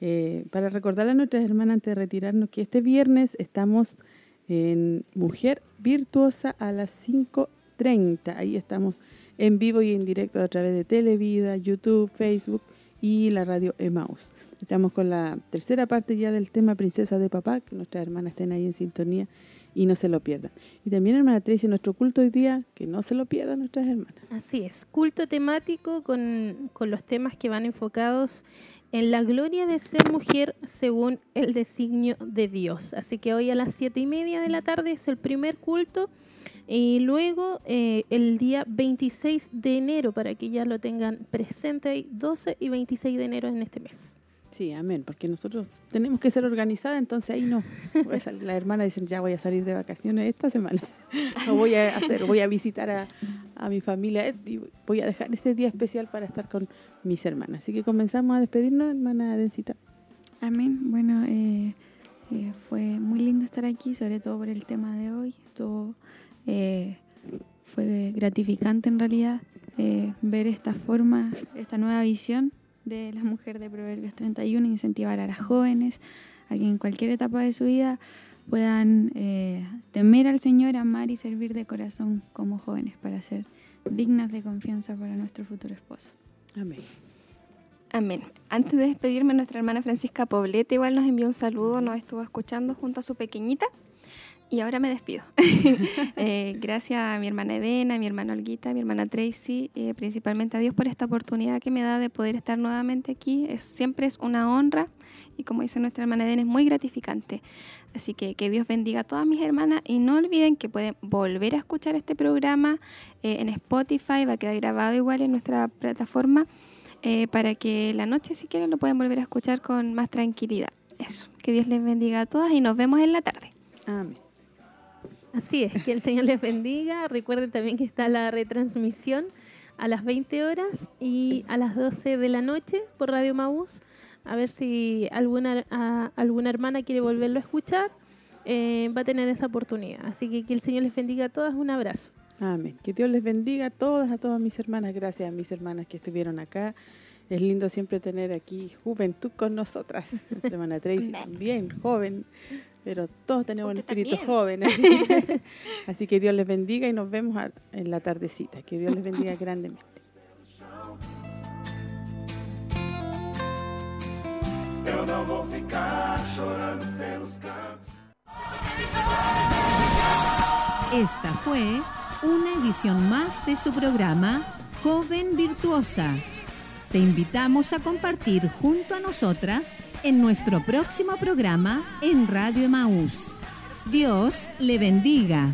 Eh, para recordarle a nuestras hermanas antes de retirarnos que este viernes estamos en Mujer Virtuosa a las 5.30. Ahí estamos en vivo y en directo a través de Televida, YouTube, Facebook y la radio Emaus. Estamos con la tercera parte ya del tema Princesa de Papá, que nuestras hermanas estén ahí en sintonía y no se lo pierdan. Y también, hermana Tracy, nuestro culto hoy día, que no se lo pierdan nuestras hermanas. Así es, culto temático con, con los temas que van enfocados en la gloria de ser mujer según el designio de Dios. Así que hoy a las siete y media de la tarde es el primer culto y luego eh, el día 26 de enero, para que ya lo tengan presente, hay 12 y 26 de enero en este mes. Sí, amén, porque nosotros tenemos que ser organizadas, entonces ahí no. la hermana dice, ya voy a salir de vacaciones esta semana. o voy a hacer, voy a visitar a, a, mi familia y voy a dejar ese día especial para estar con mis hermanas. Así que comenzamos a despedirnos, hermana Dencita. Amén. Bueno, eh, eh, fue muy lindo estar aquí, sobre todo por el tema de hoy. Estuvo, eh, fue gratificante en realidad ver esta forma, esta nueva visión de la mujer de Proverbios 31, incentivar a las jóvenes a que en cualquier etapa de su vida puedan eh, temer al Señor, amar y servir de corazón como jóvenes para ser dignas de confianza para nuestro futuro esposo. Amén. Amén. Antes de despedirme, nuestra hermana Francisca Poblete igual nos envió un saludo, nos estuvo escuchando junto a su pequeñita. Y ahora me despido. eh, gracias a mi hermana Edena, a mi hermana Olguita, a mi hermana Tracy, eh, principalmente a Dios por esta oportunidad que me da de poder estar nuevamente aquí. Es, siempre es una honra y como dice nuestra hermana Edena, es muy gratificante. Así que que Dios bendiga a todas mis hermanas y no olviden que pueden volver a escuchar este programa eh, en Spotify, va a quedar grabado igual en nuestra plataforma eh, para que la noche si quieren lo pueden volver a escuchar con más tranquilidad. Eso, que Dios les bendiga a todas y nos vemos en la tarde. Amén. Así es, que el Señor les bendiga. Recuerden también que está la retransmisión a las 20 horas y a las 12 de la noche por Radio Maús. A ver si alguna, alguna hermana quiere volverlo a escuchar, eh, va a tener esa oportunidad. Así que que el Señor les bendiga a todas. Un abrazo. Amén. Que Dios les bendiga a todas, a todas mis hermanas. Gracias a mis hermanas que estuvieron acá. Es lindo siempre tener aquí juventud con nosotras. Nuestra hermana Tracy también, joven, pero todos tenemos un espíritu joven. Así, que Dios les bendiga y nos vemos en la tardecita. Que Dios les bendiga grandemente. Esta fue una edición más de su programa Joven Virtuosa te invitamos a compartir junto a nosotras en nuestro próximo programa en Radio Maús. Dios le bendiga.